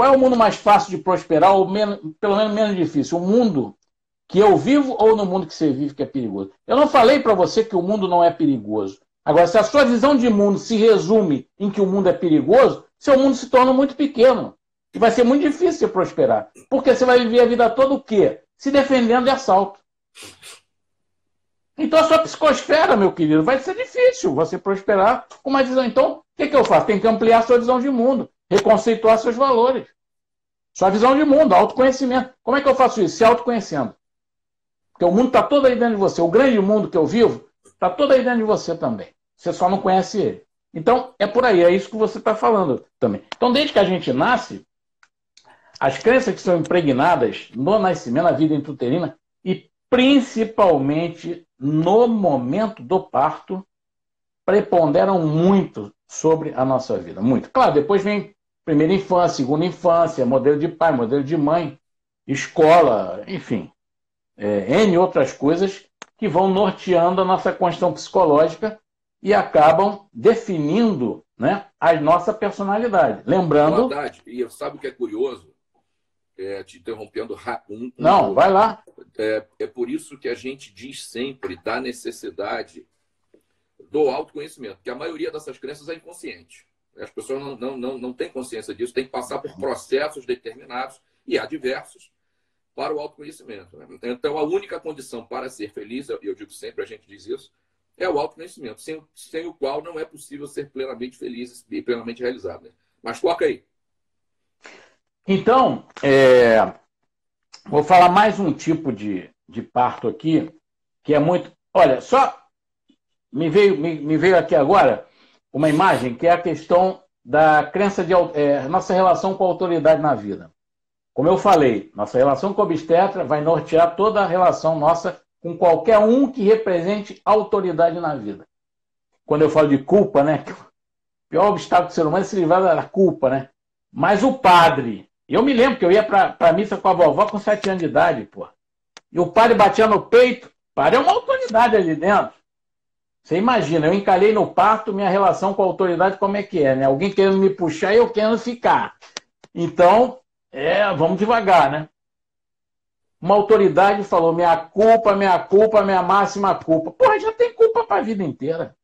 qual é o mundo mais fácil de prosperar, ou menos, pelo menos menos difícil? O mundo que eu vivo ou no mundo que você vive que é perigoso? Eu não falei para você que o mundo não é perigoso. Agora, se a sua visão de mundo se resume em que o mundo é perigoso, seu mundo se torna muito pequeno. E vai ser muito difícil você prosperar. Porque você vai viver a vida toda o quê? Se defendendo de assalto. Então a sua psicosfera, meu querido, vai ser difícil você prosperar com uma visão. Então, o que, que eu faço? Tem que ampliar a sua visão de mundo, reconceituar seus valores. Sua visão de mundo, autoconhecimento. Como é que eu faço isso? Se autoconhecendo. Porque o mundo está todo aí dentro de você. O grande mundo que eu vivo está todo aí dentro de você também. Você só não conhece ele. Então, é por aí, é isso que você está falando também. Então, desde que a gente nasce, as crenças que são impregnadas no nascimento, na vida intrauterina, e principalmente no momento do parto, preponderam muito sobre a nossa vida. Muito. Claro, depois vem primeira infância, segunda infância, modelo de pai, modelo de mãe, escola, enfim, é, N outras coisas que vão norteando a nossa construção psicológica e acabam definindo né, a nossa personalidade. Lembrando. Verdade. E sabe o que é curioso? é, te interrompendo um, Não, vai lá. É, é por isso que a gente diz sempre da necessidade do autoconhecimento, que a maioria dessas crenças é inconsciente. As pessoas não, não, não, não têm consciência disso, tem que passar por processos determinados, e há diversos, para o autoconhecimento. Né? Então, a única condição para ser feliz, eu digo sempre, a gente diz isso, é o autoconhecimento, sem, sem o qual não é possível ser plenamente feliz e plenamente realizado. Né? Mas toca aí. Então, é, vou falar mais um tipo de, de parto aqui, que é muito. Olha, só me veio, me, me veio aqui agora uma imagem que é a questão da crença de é, nossa relação com a autoridade na vida. Como eu falei, nossa relação com o obstetra vai nortear toda a relação nossa com qualquer um que represente autoridade na vida. Quando eu falo de culpa, né? O pior obstáculo do ser humano é se livrar da culpa, né? Mas o padre, eu me lembro que eu ia para a missa com a vovó com sete anos de idade, pô. E o padre batia no peito. O padre é uma autoridade ali dentro. Você imagina, eu encalhei no parto minha relação com a autoridade, como é que é, né? Alguém querendo me puxar e eu querendo ficar. Então, é, vamos devagar, né? Uma autoridade falou: minha culpa, minha culpa, minha máxima culpa. Porra, já tem culpa para a vida inteira.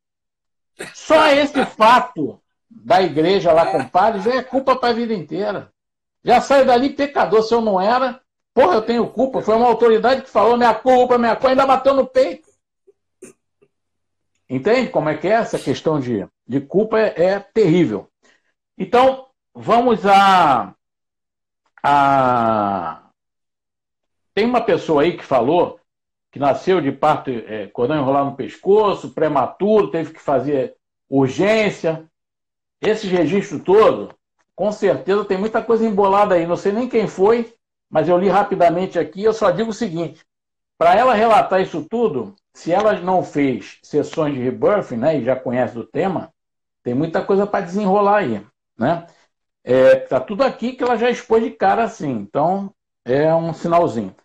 Só esse fato da igreja lá com o padre já é culpa para a vida inteira. Já saio dali pecador. Se eu não era, porra, eu tenho culpa. Foi uma autoridade que falou minha culpa, minha culpa, ainda bateu no peito. Entende como é que é essa questão de, de culpa? É, é terrível. Então, vamos a, a. Tem uma pessoa aí que falou que nasceu de parto, é, cordão enrolado no pescoço, prematuro, teve que fazer urgência. Esse registro todo com certeza tem muita coisa embolada aí. Não sei nem quem foi, mas eu li rapidamente aqui. Eu só digo o seguinte: para ela relatar isso tudo, se ela não fez sessões de rebirthing, né, e já conhece o tema, tem muita coisa para desenrolar aí, né? É, tá tudo aqui que ela já expôs de cara assim. Então é um sinalzinho.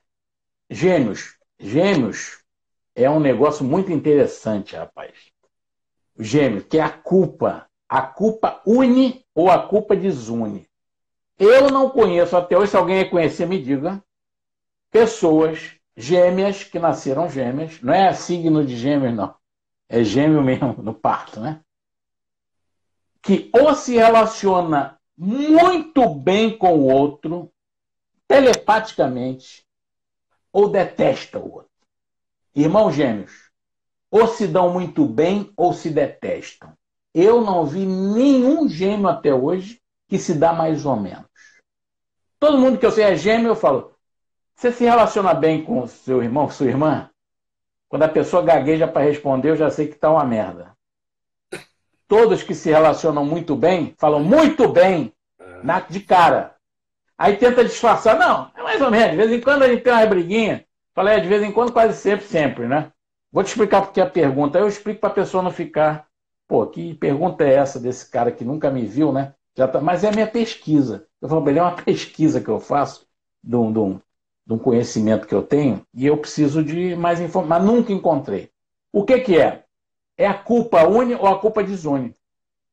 Gêmeos, gêmeos é um negócio muito interessante, rapaz. Gêmeo, que é a culpa a culpa une ou a culpa desune? Eu não conheço até hoje, se alguém conhecer, me diga, pessoas gêmeas que nasceram gêmeas, não é signo de gêmeos, não. É gêmeo mesmo no parto, né? que ou se relaciona muito bem com o outro, telepaticamente, ou detesta o outro. Irmãos gêmeos, ou se dão muito bem ou se detestam. Eu não vi nenhum gêmeo até hoje que se dá mais ou menos. Todo mundo que eu sei é gêmeo, eu falo, você se relaciona bem com seu irmão, com sua irmã? Quando a pessoa gagueja para responder, eu já sei que está uma merda. Todos que se relacionam muito bem, falam muito bem é. na, de cara. Aí tenta disfarçar. Não, é mais ou menos. De vez em quando a gente tem uma briguinha. Falei, é, de vez em quando, quase sempre, sempre, né? Vou te explicar porque a pergunta. Eu explico para a pessoa não ficar. Pô, que pergunta é essa desse cara que nunca me viu, né? Já tá... Mas é a minha pesquisa. Eu falo, é uma pesquisa que eu faço de um, de, um, conhecimento que eu tenho e eu preciso de mais informação. Mas nunca encontrei. O que, que é? É a culpa une ou a culpa desune?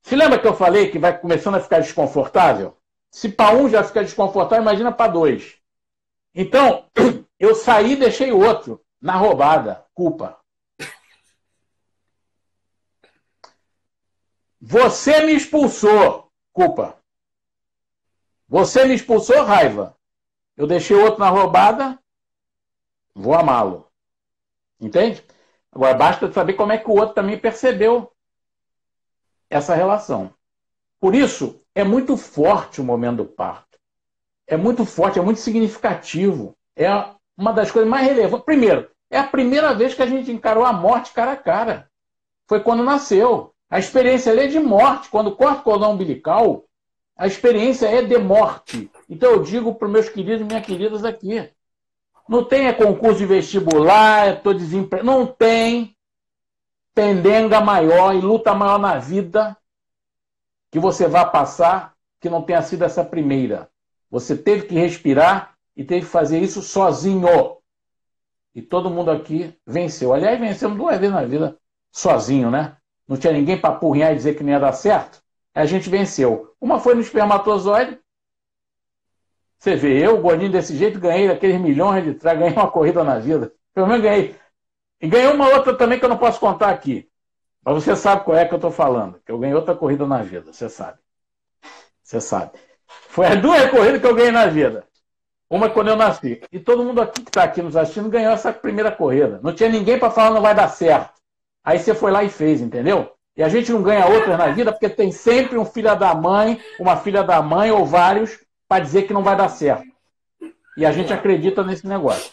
Se lembra que eu falei que vai começando a ficar desconfortável? Se para um já fica desconfortável, imagina para dois. Então, eu saí e deixei outro na roubada. Culpa. Você me expulsou. Culpa. Você me expulsou, raiva. Eu deixei outro na roubada, vou amá-lo. Entende? Agora basta saber como é que o outro também percebeu essa relação. Por isso, é muito forte o momento do parto. É muito forte, é muito significativo. É uma das coisas mais relevantes. Primeiro, é a primeira vez que a gente encarou a morte cara a cara. Foi quando nasceu. A experiência é de morte. Quando corta o cordão umbilical, a experiência é de morte. Então eu digo para os meus queridos e minhas queridas aqui. Não tem concurso de vestibular, estou desempregado. Não tem pendenga maior e luta maior na vida que você vá passar que não tenha sido essa primeira. Você teve que respirar e teve que fazer isso sozinho. E todo mundo aqui venceu. Aliás, vencemos duas vezes na vida sozinho, né? Não tinha ninguém para apurrinhar e dizer que não ia dar certo. A gente venceu. Uma foi no espermatozoide. Você vê, eu, gordinho desse jeito, ganhei aqueles milhões de trás, ganhei uma corrida na vida. Pelo menos ganhei. E ganhei uma outra também que eu não posso contar aqui. Mas você sabe qual é que eu estou falando. Que eu ganhei outra corrida na vida, você sabe. Você sabe. Foi as duas corridas que eu ganhei na vida. Uma quando eu nasci. E todo mundo aqui que está aqui nos assistindo ganhou essa primeira corrida. Não tinha ninguém para falar não vai dar certo. Aí você foi lá e fez, entendeu? E a gente não ganha outras na vida porque tem sempre um filho da mãe, uma filha da mãe ou vários para dizer que não vai dar certo. E a gente acredita nesse negócio.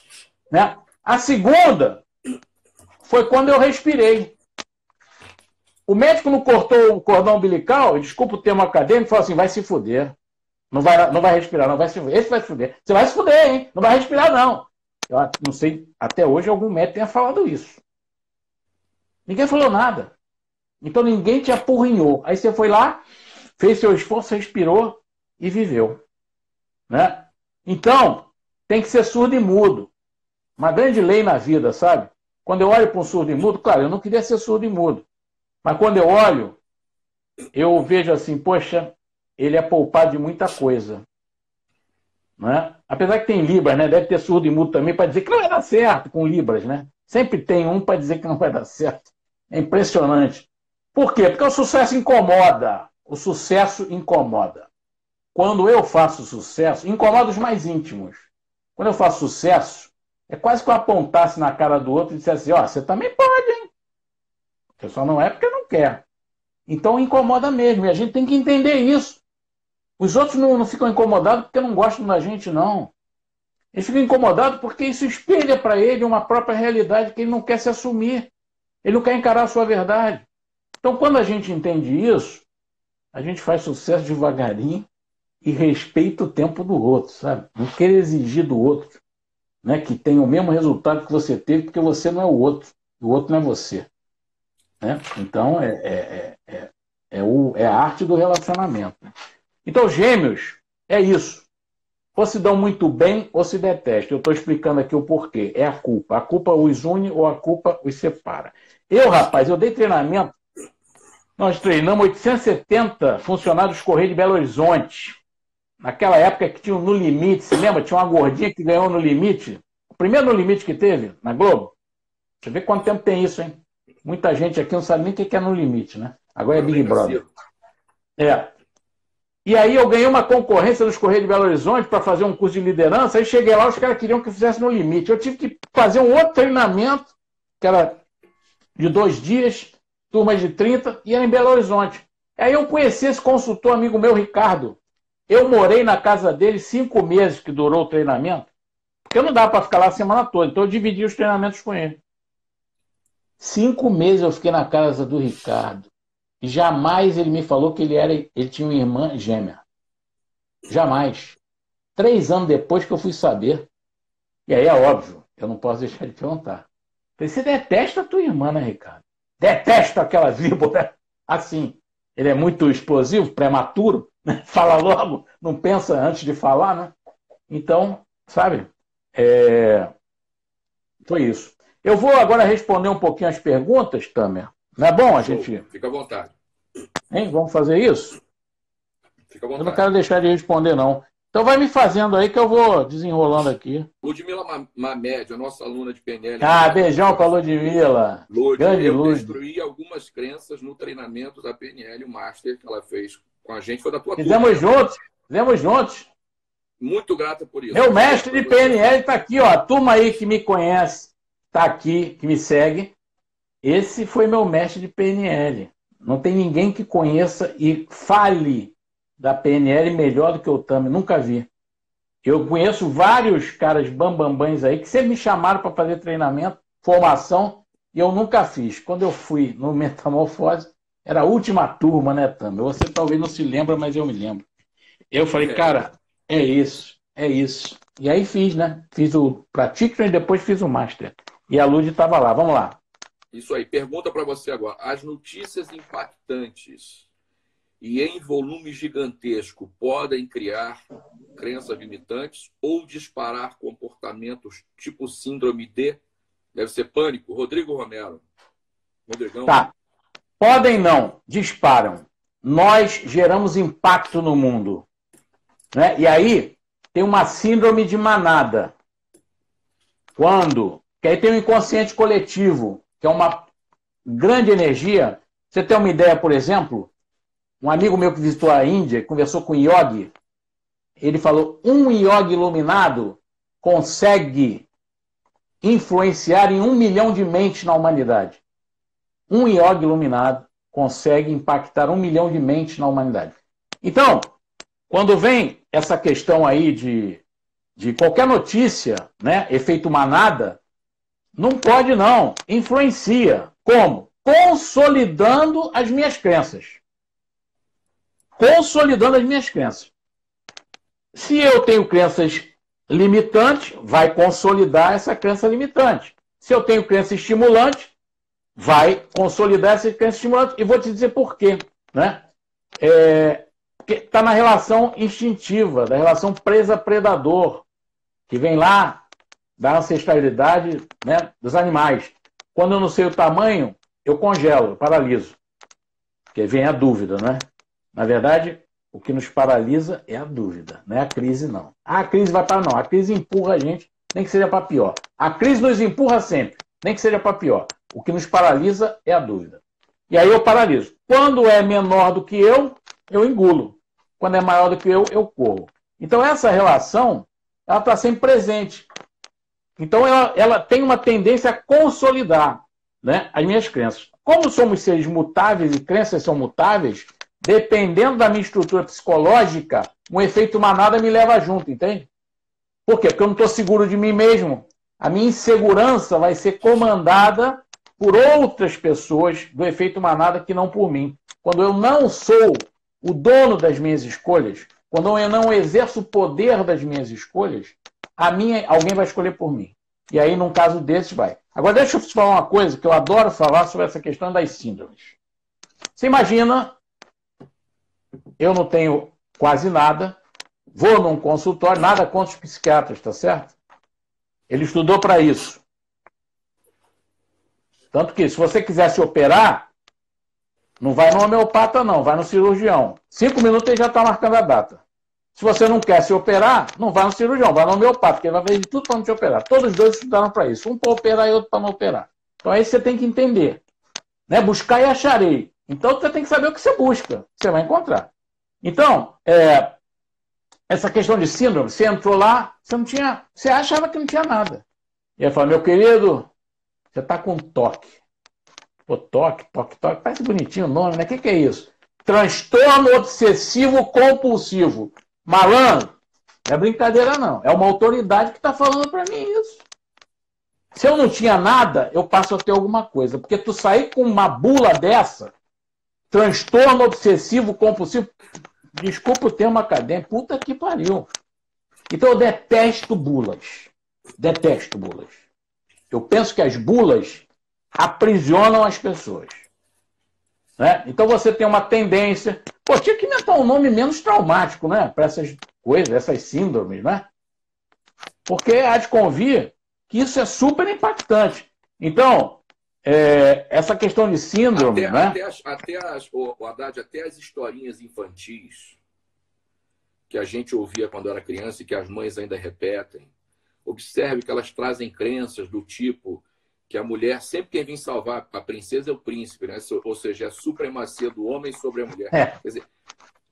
Né? A segunda foi quando eu respirei. O médico não cortou o cordão umbilical, desculpa o termo acadêmico, falou assim: vai se fuder. Não vai, não vai respirar, não vai se fuder. Esse vai se fuder. Você vai se fuder, hein? Não vai respirar, não. Eu não sei, até hoje algum médico tenha falado isso. Ninguém falou nada. Então ninguém te apurrinhou. Aí você foi lá, fez seu esforço, respirou e viveu. Né? Então, tem que ser surdo e mudo. Uma grande lei na vida, sabe? Quando eu olho para um surdo e mudo, claro, eu não queria ser surdo e mudo. Mas quando eu olho, eu vejo assim, poxa, ele é poupado de muita coisa. Né? Apesar que tem Libras, né? Deve ter surdo e mudo também para dizer que não vai dar certo com Libras, né? Sempre tem um para dizer que não vai dar certo. É impressionante. Por quê? Porque o sucesso incomoda. O sucesso incomoda. Quando eu faço sucesso, incomoda os mais íntimos. Quando eu faço sucesso, é quase que eu apontasse na cara do outro e dissesse ó, oh, você também pode, hein? Você só não é porque não quer. Então incomoda mesmo. E a gente tem que entender isso. Os outros não, não ficam incomodados porque não gostam da gente, não. Eles ficam incomodados porque isso espelha para ele uma própria realidade que ele não quer se assumir. Ele não quer encarar a sua verdade. Então, quando a gente entende isso, a gente faz sucesso devagarinho e respeita o tempo do outro, sabe? Não quer exigir do outro né, que tenha o mesmo resultado que você teve, porque você não é o outro, o outro não é você. Né? Então, é, é, é, é, o, é a arte do relacionamento. Então, gêmeos, é isso. Ou se dão muito bem ou se detestam. Eu estou explicando aqui o porquê. É a culpa. A culpa os une ou a culpa os separa. Eu, rapaz, eu dei treinamento. Nós treinamos 870 funcionários Correio de Belo Horizonte. Naquela época que tinha o No Limite, se lembra? Tinha uma gordinha que ganhou No Limite. O primeiro No Limite que teve na Globo. Deixa eu ver quanto tempo tem isso, hein? Muita gente aqui não sabe nem o que é No Limite, né? Agora é Big Brother. É. E aí eu ganhei uma concorrência dos Correios de Belo Horizonte para fazer um curso de liderança. Aí cheguei lá, os caras queriam que eu fizesse no limite. Eu tive que fazer um outro treinamento, que era de dois dias, turma de 30, e era em Belo Horizonte. Aí eu conheci esse consultor amigo meu, Ricardo. Eu morei na casa dele cinco meses que durou o treinamento, porque não dá para ficar lá a semana toda. Então eu dividi os treinamentos com ele. Cinco meses eu fiquei na casa do Ricardo. E jamais ele me falou que ele era, ele tinha uma irmã gêmea. Jamais. Três anos depois que eu fui saber. E aí é óbvio, eu não posso deixar de perguntar. Você detesta a tua irmã, né, Ricardo? Detesta aquela víbora assim. Ele é muito explosivo, prematuro? fala logo, não pensa antes de falar, né? Então, sabe? É... Foi isso. Eu vou agora responder um pouquinho as perguntas, Tamer. Não é bom a gente. Fica à vontade. Hein? Vamos fazer isso? Fica à vontade. Eu não quero deixar de responder, não. Então vai me fazendo aí que eu vou desenrolando aqui. Ludmila Mamed, a nossa aluna de PNL. Ah, beijão para a Ludmila. Lud, Grande eu Lud. destruí algumas crenças no treinamento da PNL, o Master que ela fez com a gente, foi da tua Fizemos turma. juntos, fizemos juntos. Muito grata por isso. Meu mestre de PNL está aqui, ó. A turma aí que me conhece, está aqui, que me segue. Esse foi meu mestre de PNL. Não tem ninguém que conheça e fale da PNL melhor do que o Tami. Nunca vi. Eu conheço vários caras bambambãs aí que sempre me chamaram para fazer treinamento, formação, e eu nunca fiz. Quando eu fui no Metamorfose, era a última turma, né, Tami? Você talvez não se lembra, mas eu me lembro. Eu falei, É. cara, é isso, é isso. E aí fiz, né? Fiz o Practitioner e depois fiz o Master. E a Lud estava lá. Vamos lá. Isso aí. Pergunta para você agora. As notícias impactantes e em volume gigantesco podem criar crenças limitantes ou disparar comportamentos tipo síndrome D? Deve ser pânico. Rodrigo Romero. Rodrigão. Tá. Podem não, disparam. Nós geramos impacto no mundo. Né? E aí tem uma síndrome de manada. Quando? Que aí tem o inconsciente coletivo, que é uma grande energia. Você tem uma ideia, por exemplo, um amigo meu que visitou a Índia, conversou com o Yogi, ele falou: um Yogi iluminado consegue influenciar em um milhão de mentes na humanidade. Um Yogi iluminado consegue impactar um milhão de mentes na humanidade. Então, quando vem essa questão aí de, de qualquer notícia, né, efeito manada, não pode não, influencia. Como? Consolidando as minhas crenças. Consolidando as minhas crenças. Se eu tenho crenças limitantes, vai consolidar essa crença limitante. Se eu tenho crença estimulante, vai consolidar essa crença estimulante. E vou te dizer por quê. Né? É, está na relação instintiva, da relação presa-predador, que vem lá da ancestralidade né, dos animais. Quando eu não sei o tamanho, eu congelo, eu paraliso. Porque vem a dúvida, né? Na verdade, o que nos paralisa é a dúvida, não é a crise, não. Ah, a crise vai para não. A crise empurra a gente, nem que seja para pior. A crise nos empurra sempre, nem que seja para pior. O que nos paralisa é a dúvida. E aí eu paraliso. Quando é menor do que eu, eu engulo. Quando é maior do que eu, eu corro. Então essa relação, ela está sempre presente. Então ela, ela tem uma tendência a consolidar né, as minhas crenças. Como somos seres mutáveis e crenças são mutáveis, dependendo da minha estrutura psicológica, um efeito manada me leva junto, entende? Por quê? Porque eu não estou seguro de mim mesmo. A minha insegurança vai ser comandada por outras pessoas do efeito manada que não por mim. Quando eu não sou o dono das minhas escolhas, quando eu não exerço o poder das minhas escolhas, a minha, alguém vai escolher por mim. E aí, num caso desses, vai. Agora, deixa eu te falar uma coisa que eu adoro falar sobre essa questão das síndromes. Você imagina, eu não tenho quase nada, vou num consultório, nada contra os psiquiatras, tá certo? Ele estudou para isso. Tanto que, se você quiser se operar, não vai no homeopata, não, vai no cirurgião. Cinco minutos ele já está marcando a data. Se você não quer se operar, não vai no cirurgião, vai no homeopata, porque ele vai fazer de tudo para não te operar. Todos os dois estudaram para isso. Um para operar e outro para não operar. Então aí você tem que entender. Né? Buscar e acharei. Então você tem que saber o que você busca, você vai encontrar. Então, é, essa questão de síndrome, você entrou lá, você não tinha, você achava que não tinha nada. E aí fala, meu querido, você está com toque. Pô, toque, toque, toque, parece bonitinho o nome, né? O que, que é isso? Transtorno obsessivo compulsivo. Malandro, não é brincadeira não. É uma autoridade que está falando para mim isso. Se eu não tinha nada, eu passo a ter alguma coisa. Porque tu sair com uma bula dessa, transtorno obsessivo compulsivo, desculpa o termo acadêmico, puta que pariu. Então eu detesto bulas. Detesto bulas. Eu penso que as bulas aprisionam as pessoas. Né? Então você tem uma tendência. Pô, tinha que inventar um nome menos traumático, né? Para essas coisas, essas síndromes, né? Porque há de convir que isso é super impactante. Então, é, essa questão de síndrome, até, né? Até as, até as, o, o Haddad, até as historinhas infantis que a gente ouvia quando era criança e que as mães ainda repetem, observe que elas trazem crenças do tipo que a mulher, sempre quem vem salvar a princesa é o príncipe, né? Ou seja, é a supremacia do homem sobre a mulher. É. Quer dizer,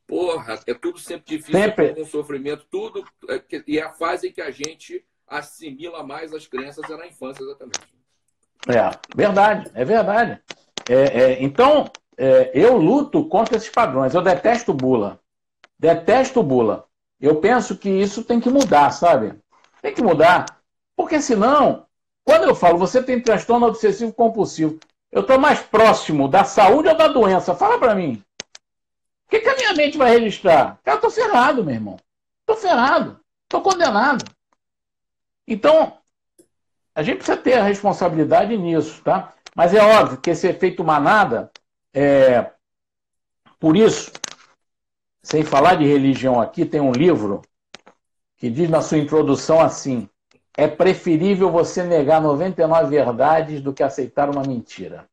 porra, é tudo sempre difícil, sempre. É um sofrimento, tudo. É e é a fase em que a gente assimila mais as crenças é na infância, exatamente. É, verdade, é verdade. É, é, então, é, eu luto contra esses padrões. Eu detesto bula. Detesto bula. Eu penso que isso tem que mudar, sabe? Tem que mudar. Porque senão quando eu falo, você tem transtorno obsessivo compulsivo, eu estou mais próximo da saúde ou da doença? Fala para mim. O que, que, a minha mente vai registrar? Eu estou ferrado, meu irmão. Estou ferrado. Estou condenado. Então, a gente precisa ter a responsabilidade nisso, tá? Mas é óbvio que esse efeito manada, é... por isso, sem falar de religião aqui, tem um livro que diz na sua introdução assim: é preferível você negar 99 verdades do que aceitar uma mentira.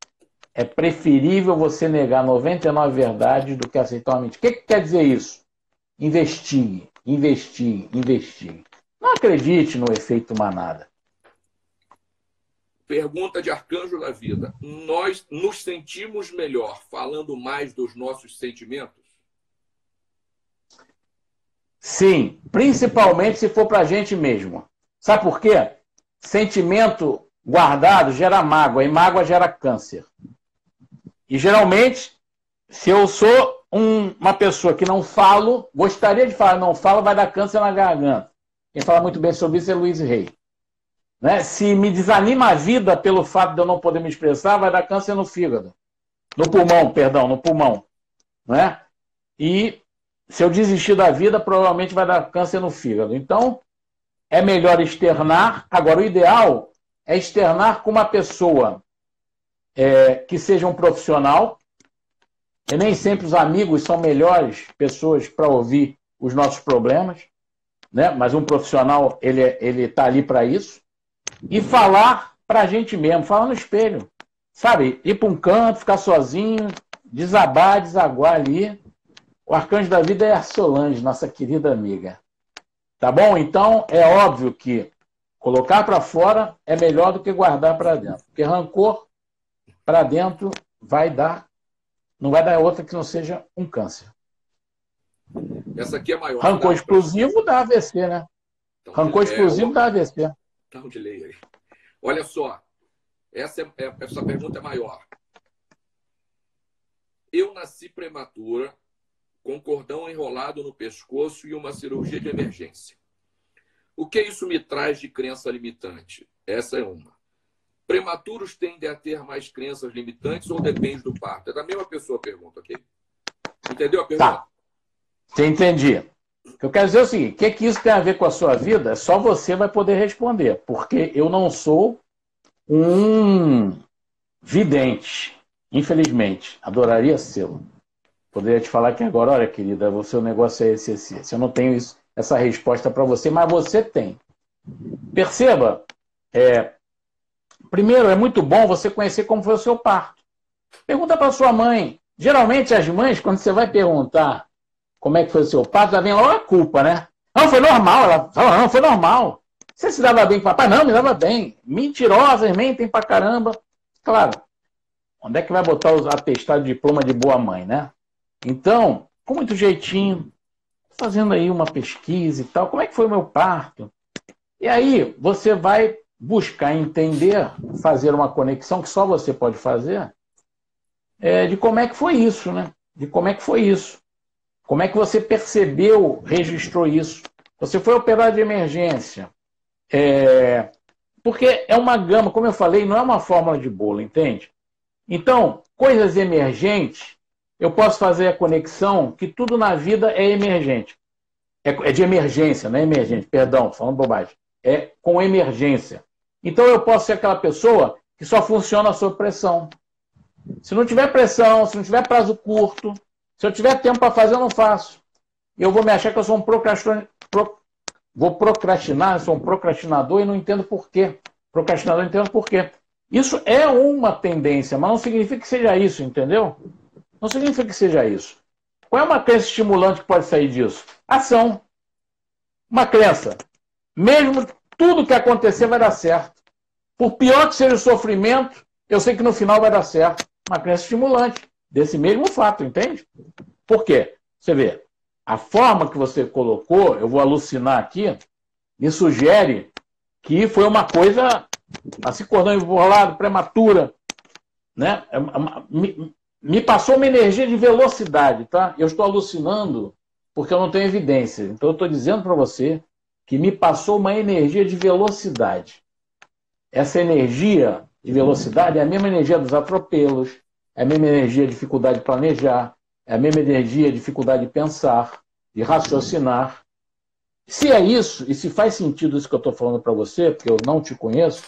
É preferível você negar 99 verdades do que aceitar uma mentira. O que, que quer dizer isso? Investigue, investigue, investigue. Não acredite no efeito manada. Pergunta de arcanjo da vida. Nós nos sentimos melhor falando mais dos nossos sentimentos? Sim, principalmente se for para a gente mesmo. Sabe por quê? Sentimento guardado gera mágoa, e mágoa gera câncer. E geralmente, se eu sou um, uma pessoa que não falo, gostaria de falar, não falo, vai dar câncer na garganta. Quem fala muito bem sobre isso é Luiz Rei. Né? Se me desanima a vida pelo fato de eu não poder me expressar, vai dar câncer no fígado. No pulmão, perdão, no pulmão. Né? E se eu desistir da vida, provavelmente vai dar câncer no fígado. Então, é melhor externar. Agora, o ideal é externar com uma pessoa é, que seja um profissional. E nem sempre os amigos são melhores pessoas para ouvir os nossos problemas, né? mas um profissional ele ele está ali para isso. E falar para a gente mesmo, falar no espelho. Sabe, ir para um canto, ficar sozinho, desabar, desaguar ali. O arcanjo da vida é a Solange, nossa querida amiga. Tá bom? Então, é óbvio que colocar para fora é melhor do que guardar para dentro. Porque rancor para dentro vai dar, não vai dar outra que não seja um câncer. Essa aqui é maior. Rancor tá? explosivo dá AVC, né? Então, rancor é, explosivo é, dá AVC. Tá um delay aí. Olha só, essa, é, é, essa pergunta é maior. Eu nasci prematura com cordão enrolado no pescoço e uma cirurgia de emergência. O que isso me traz de crença limitante? Essa é uma. Prematuros tendem a ter mais crenças limitantes ou depende do parto? É da mesma pessoa a pergunta, ok? Entendeu a pergunta? Tá. Você entendi. Eu quero dizer é o seguinte: o que, que isso tem a ver com a sua vida? Só você vai poder responder, porque eu não sou um vidente, infelizmente. Adoraria ser. Poderia te falar que agora, olha, querida, o seu negócio é esse, esse, esse. Eu não tenho isso, essa resposta para você, mas você tem. Perceba, é, primeiro, é muito bom você conhecer como foi o seu parto. Pergunta para sua mãe. Geralmente, as mães, quando você vai perguntar como é que foi o seu parto, já vem logo a culpa, né? Não, foi normal. Ela fala, não, foi normal. Você se dava bem com o papai? Não, me dava bem. Mentirosas, mentem pra caramba. Claro, Onde é que vai botar os atestados de diploma de boa mãe, né? Então, com muito jeitinho, fazendo aí uma pesquisa e tal, como é que foi o meu parto? E aí você vai buscar entender, fazer uma conexão que só você pode fazer, é, de como é que foi isso, né? De como é que foi isso. Como é que você percebeu, registrou isso? Você foi operar de emergência. É, porque é uma gama, como eu falei, não é uma fórmula de bolo, entende? Então, coisas emergentes, eu posso fazer a conexão que tudo na vida é emergente. É, é de emergência, não é emergente, perdão, falando bobagem. É com emergência. Então eu posso ser aquela pessoa que só funciona sob pressão. Se não tiver pressão, se não tiver prazo curto, se eu tiver tempo para fazer, eu não faço. Eu vou me achar que eu sou um procrastinador, pro... vou procrastinar, sou um procrastinador e não entendo por quê. Procrastinador não entendo por quê. Isso é uma tendência, mas não significa que seja isso, entendeu? Não significa que seja isso. Qual é uma crença estimulante que pode sair disso? Ação. Uma crença. Mesmo tudo que acontecer vai dar certo. Por pior que seja o sofrimento, eu sei que no final vai dar certo. Uma crença estimulante desse mesmo fato, entende? Por quê? Você vê, a forma que você colocou, eu vou alucinar aqui, me sugere que foi uma coisa assim, cordão enrolado, prematura, né? Me, me passou uma energia de velocidade, tá? Eu estou alucinando porque eu não tenho evidência. Então eu estou dizendo para você que me passou uma energia de velocidade. Essa energia de velocidade é a mesma energia dos atropelos, é a mesma energia de dificuldade de planejar, é a mesma energia de dificuldade de pensar, de raciocinar. Se é isso, e se faz sentido isso que eu estou falando para você, porque eu não te conheço,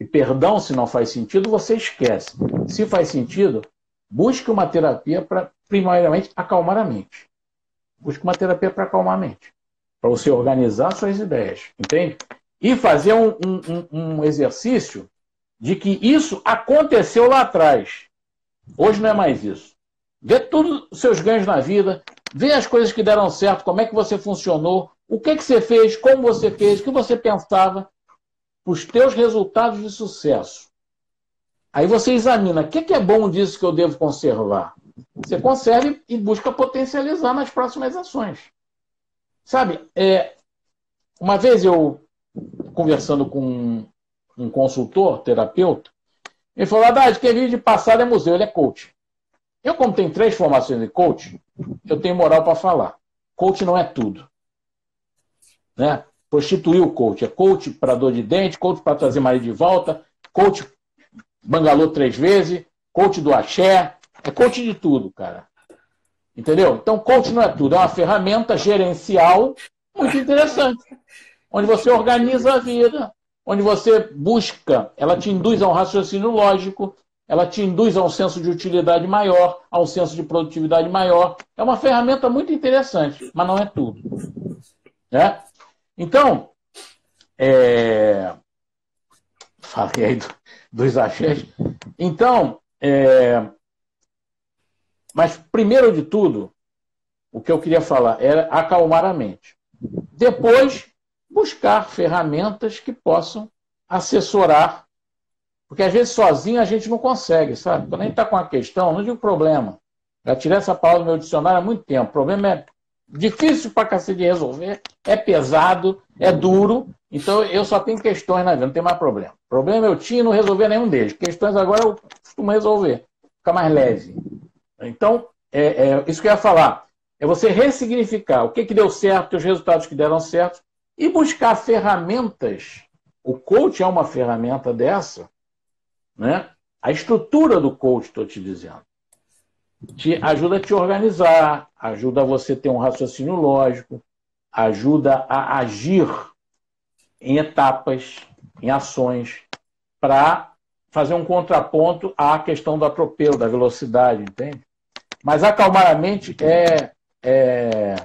e perdão se não faz sentido, você esquece. Se faz sentido, busque uma terapia para, primariamente, acalmar a mente. Busque uma terapia para acalmar a mente. Para você organizar suas ideias. Entende? E fazer um, um, um exercício de que isso aconteceu lá atrás. Hoje não é mais isso. Vê todos os seus ganhos na vida, vê as coisas que deram certo, como é que você funcionou, o que, que você fez, como você fez, o que você pensava, os teus resultados de sucesso. Aí você examina, o que, é bom disso que eu devo conservar? Você conserva e busca potencializar nas próximas ações. Sabe, é, uma vez eu, conversando com um consultor, terapeuta, ele falou, Haddad, quem vive de passado é museu, ele é coach. Eu, como tenho três formações de coach, eu tenho moral para falar. Coach não é tudo. Né? Prostituir o coach. É coach para dor de dente, coach para trazer marido de volta, coach bangalô três vezes, coach do axé. É coach de tudo, cara. Entendeu? Então, coach não é tudo. É uma ferramenta gerencial muito interessante. Onde você organiza a vida, onde você busca, ela te induz a um raciocínio lógico, ela te induz a um senso de utilidade maior, a um senso de produtividade maior. É uma ferramenta muito interessante, mas não é tudo. Né? Então, é... falei aí do, dos axés. Então, é... mas primeiro de tudo, o que eu queria falar era acalmar a mente. Depois, buscar ferramentas que possam assessorar. Porque às vezes sozinho a gente não consegue, sabe? Quando a gente está com uma questão, não digo problema. Já tirei essa palavra do meu dicionário há muito tempo. O problema é difícil para cacete de resolver, é pesado, é duro. Então eu só tenho questões na vida, não tem mais problema. Problema eu tinha e não resolver nenhum deles. Questões agora eu costumo resolver, fica mais leve. Então, é, é, isso que eu ia falar. É você ressignificar o que, que deu certo, os resultados que deram certo, e buscar ferramentas. O coach é uma ferramenta dessa, né? A estrutura do coach, estou te dizendo, te ajuda a te organizar, ajuda a você ter um raciocínio lógico, ajuda a agir em etapas, em ações, para fazer um contraponto à questão do atropelo, da velocidade, entende? Mas acalmar a mente é, é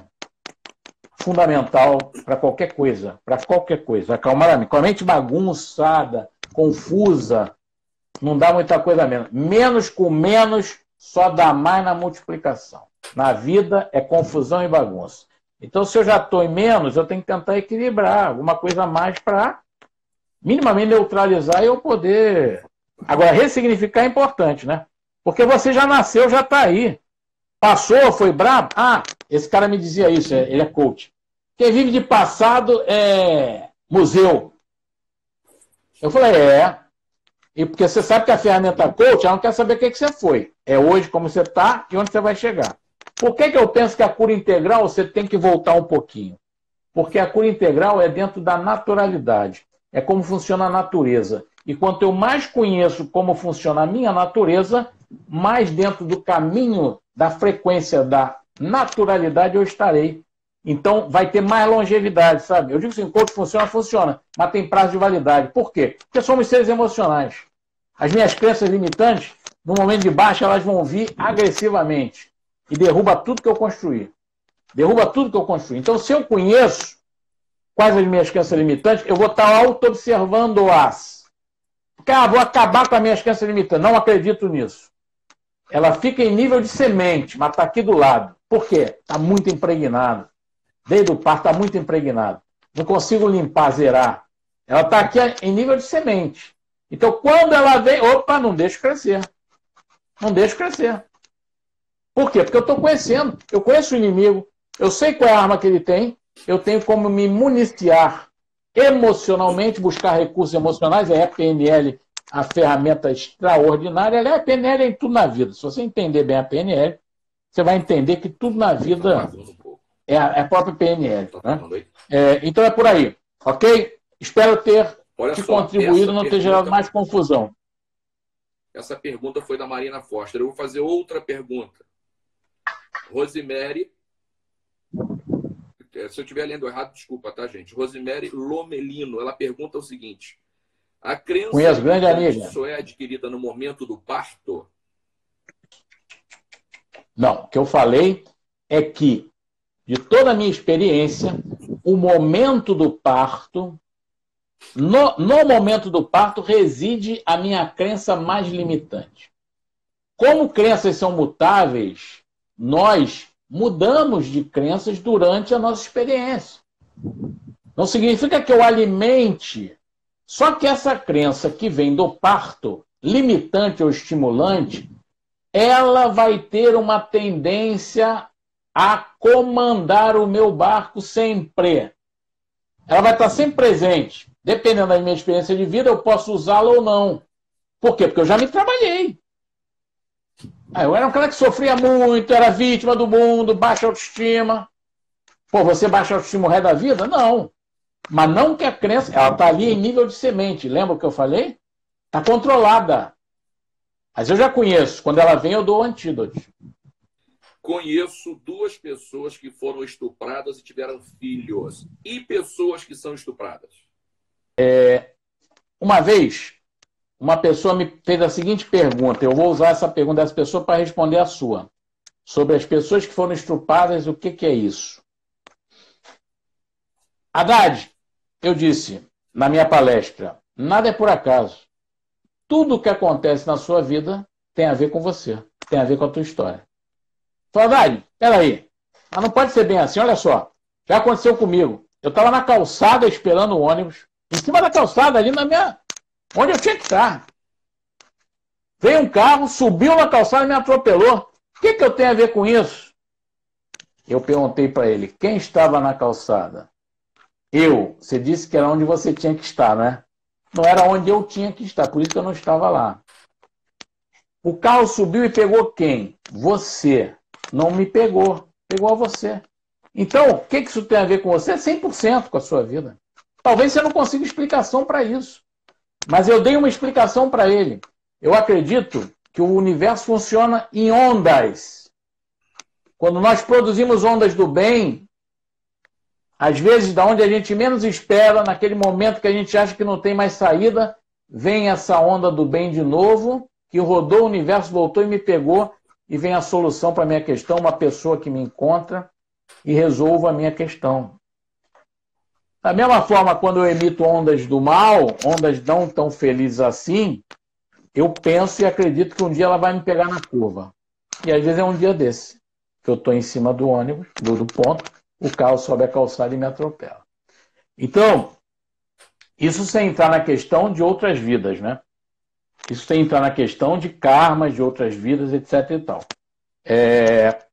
fundamental para qualquer coisa, para qualquer coisa. Acalmar a mente. Com a mente bagunçada, confusa, não dá muita coisa menos. Menos com menos só dá mais na multiplicação. Na vida é confusão e bagunça. Então, se eu já estou em menos, eu tenho que tentar equilibrar alguma coisa a mais para minimamente neutralizar e eu poder. Agora, ressignificar é importante, né? Porque você já nasceu, já está aí. Passou, foi brabo? Ah, esse cara me dizia isso, é, ele é coach. Quem vive de passado é museu. Eu falei, é. E porque você sabe que a ferramenta coach, ela não quer saber o que, que você foi. É hoje como você está e onde você vai chegar. Por que, que eu penso que a cura integral você tem que voltar um pouquinho? Porque a cura integral é dentro da naturalidade. É como funciona a natureza. E quanto eu mais conheço como funciona a minha natureza, mais dentro do caminho da frequência da naturalidade eu estarei. Então vai ter mais longevidade, sabe? Eu digo assim, coach funciona, funciona, mas tem prazo de validade. Por quê? Porque somos seres emocionais. As minhas crenças limitantes, no momento de baixa, elas vão vir agressivamente e derruba tudo que eu construí. Derruba tudo que eu construí. Então, se eu conheço quais as minhas crenças limitantes, eu vou estar auto-observando-as. Porque, ah, vou acabar com as minhas crenças limitantes. Não acredito nisso. Ela fica em nível de semente, mas está aqui do lado. Por quê? Está muito impregnado. Desde o parto está muito impregnado. Não consigo limpar, zerar. Ela está aqui em nível de semente. Então, quando ela vem, opa, não deixo crescer. Não deixo crescer. Por quê? Porque eu estou conhecendo. Eu conheço o inimigo. Eu sei qual é a arma que ele tem. Eu tenho como me municiar emocionalmente, buscar recursos emocionais. É a PNL a ferramenta extraordinária. Ela é a PNL em tudo na vida. Se você entender bem a PNL, você vai entender que tudo na vida é a, é a própria PNL. Né? É, então é por aí, ok? Espero ter Olha te só, contribuído, não ter gerado mais confusão. Essa pergunta foi da Marina Foster. Eu vou fazer outra pergunta. Rosemary. Se eu estiver lendo errado, desculpa, tá, gente? Rosemary Lomelino, ela pergunta o seguinte: A crença Conheço, grande amiga. só é adquirida no momento do parto? Não, o que eu falei é que, de toda a minha experiência, o momento do parto, no, no momento do parto, reside a minha crença mais limitante. Como crenças são mutáveis, nós mudamos de crenças durante a nossa experiência. Não significa que eu alimente. Só que essa crença que vem do parto, limitante ou estimulante, ela vai ter uma tendência a comandar o meu barco sempre. Ela vai estar sempre presente. Dependendo da minha experiência de vida, eu posso usá-la ou não. Por quê? Porque eu já me trabalhei. Ah, eu era um cara que sofria muito, era vítima do mundo, baixa autoestima. Pô, você baixa autoestima o resto da vida? Não. Mas não que a crença, ela está ali em nível de semente. Lembra o que eu falei? Está controlada. Mas eu já conheço. Quando ela vem, eu dou o antídoto. Conheço duas pessoas que foram estupradas e tiveram filhos. E pessoas que são estupradas. É, uma vez, uma pessoa me fez a seguinte pergunta. Eu vou usar essa pergunta dessa pessoa para responder a sua. Sobre as pessoas que foram estupradas, o que, que é isso? Haddad, eu disse na minha palestra, nada é por acaso. Tudo o que acontece na sua vida tem a ver com você, tem a ver com a tua história. Saudade, peraí. Mas não pode ser bem assim, olha só. Já aconteceu comigo. Eu estava na calçada esperando o ônibus, em cima da calçada, ali na minha. Onde eu tinha que estar. Veio um carro, subiu na calçada e me atropelou. O que, que eu tenho a ver com isso? Eu perguntei para ele: quem estava na calçada? Eu. Você disse que era onde você tinha que estar, né? não era onde eu tinha que estar, por isso que eu não estava lá. O carro subiu e pegou quem? Você. Não me pegou, pegou a você. Então, o que isso tem a ver com você? 100% com a sua vida. Talvez você não consiga explicação para isso. Mas eu dei uma explicação para ele. Eu acredito que o universo funciona em ondas. Quando nós produzimos ondas do bem, às vezes, da onde a gente menos espera, naquele momento que a gente acha que não tem mais saída, vem essa onda do bem de novo, que rodou o universo, voltou e me pegou, e vem a solução para a minha questão, uma pessoa que me encontra e resolva a minha questão. Da mesma forma, quando eu emito ondas do mal, ondas não tão felizes assim, eu penso e acredito que um dia ela vai me pegar na curva. E às vezes é um dia desse, que eu estou em cima do ônibus, do, do ponto, o carro sobe a calçada e me atropela. Então, isso sem entrar na questão de outras vidas, né? Isso que entrar na questão de karma, de outras vidas, etc. e tal. É...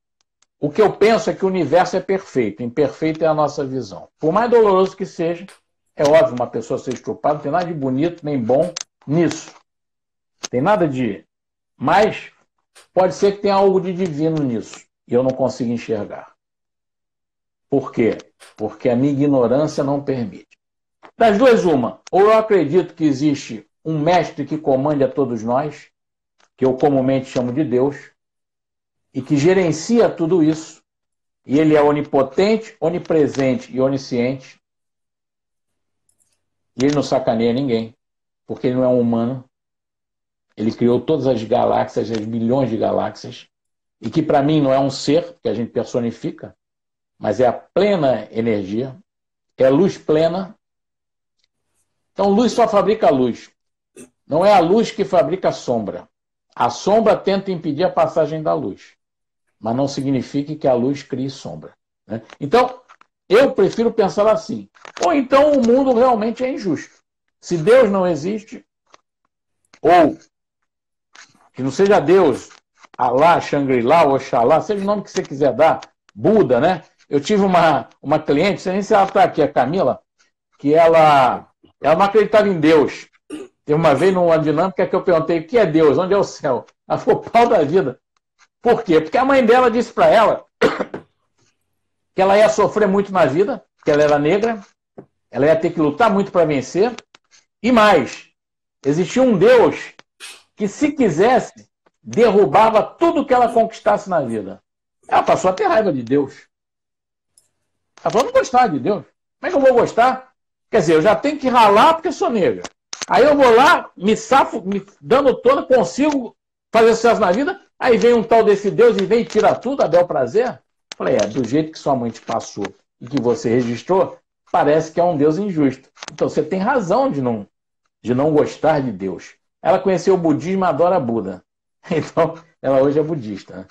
O que eu penso é que o universo é perfeito, imperfeito é a nossa visão. Por mais doloroso que seja, é óbvio uma pessoa ser estuprada, não tem nada de bonito nem bom nisso. Tem nada de. Mas pode ser que tenha algo de divino nisso e eu não consigo enxergar. Por quê? Porque a minha ignorância não permite. Das duas, uma. Ou eu acredito que existe um mestre que comande a todos nós, que eu comumente chamo de Deus, e que gerencia tudo isso, e ele é onipotente, onipresente e onisciente, e ele não sacaneia ninguém, porque ele não é um humano. Ele criou todas as galáxias, as bilhões de galáxias, e que para mim não é um ser, que a gente personifica, mas é a plena energia, é luz plena. Então, luz só fabrica luz. Não é a luz que fabrica a sombra. A sombra tenta impedir a passagem da luz, mas não significa que a luz crie sombra. Né? Então, eu prefiro pensar assim. Ou então o mundo realmente é injusto. Se Deus não existe, ou que não seja Deus, Alá, Shangri-La, Oxalá, seja o nome que você quiser dar, Buda, né? Eu tive uma, uma cliente, sei nem se ela está aqui, a Camila, que ela, ela não acreditava em Deus. Tem uma vez numa dinâmica que eu perguntei: o que é Deus? Onde é o céu? Ela falou: pau da vida. Por quê? Porque a mãe dela disse para ela que ela ia sofrer muito na vida, que ela era negra, ela ia ter que lutar muito para vencer. E mais, existia um Deus que, se quisesse, derrubava tudo que ela conquistasse na vida. Ela passou a ter raiva de Deus. Ela falou, não gostar de Deus. Como é que eu vou gostar? Quer dizer, eu já tenho que ralar porque sou negra. Aí eu vou lá, me safo, me dando toda, consigo fazer sucesso na vida. Aí vem um tal desse Deus e vem e tira tudo, a bel prazer. Falei, é, do jeito que sua mãe te passou e que você registrou, parece que é um Deus injusto. Então você tem razão de não, de não gostar de Deus. Ela conheceu o budismo e adora Buda. Então, ela hoje é budista. Né?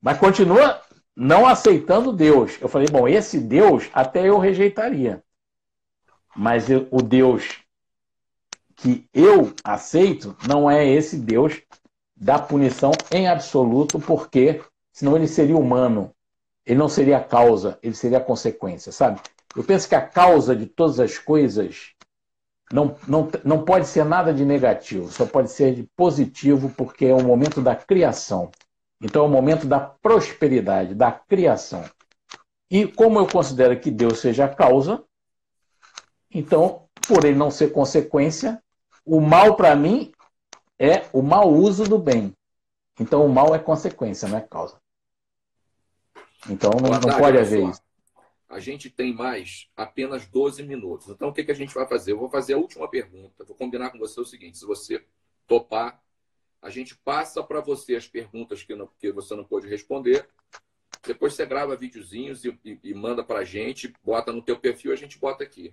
Mas continua não aceitando Deus. Eu falei, bom, esse Deus até eu rejeitaria. Mas o Deus que eu aceito não é esse Deus da punição em absoluto, porque senão ele seria humano. Ele não seria a causa, ele seria a consequência, sabe? Eu penso que a causa de todas as coisas não, não, não pode ser nada de negativo, só pode ser de positivo, porque é o momento da criação. Então é o momento da prosperidade, da criação. E como eu considero que Deus seja a causa, então, por ele não ser consequência, o mal para mim é o mau uso do bem. Então o mal é consequência, não é causa. Então não, não pode haver isso a gente tem mais apenas 12 minutos. Então, o que, que a gente vai fazer? Eu vou fazer a última pergunta. Vou combinar com você o seguinte: se você topar, a gente passa para você as perguntas que, não, que você não pôde responder. Depois você grava videozinhos e, e, e manda para a gente, bota no teu perfil, a gente bota aqui.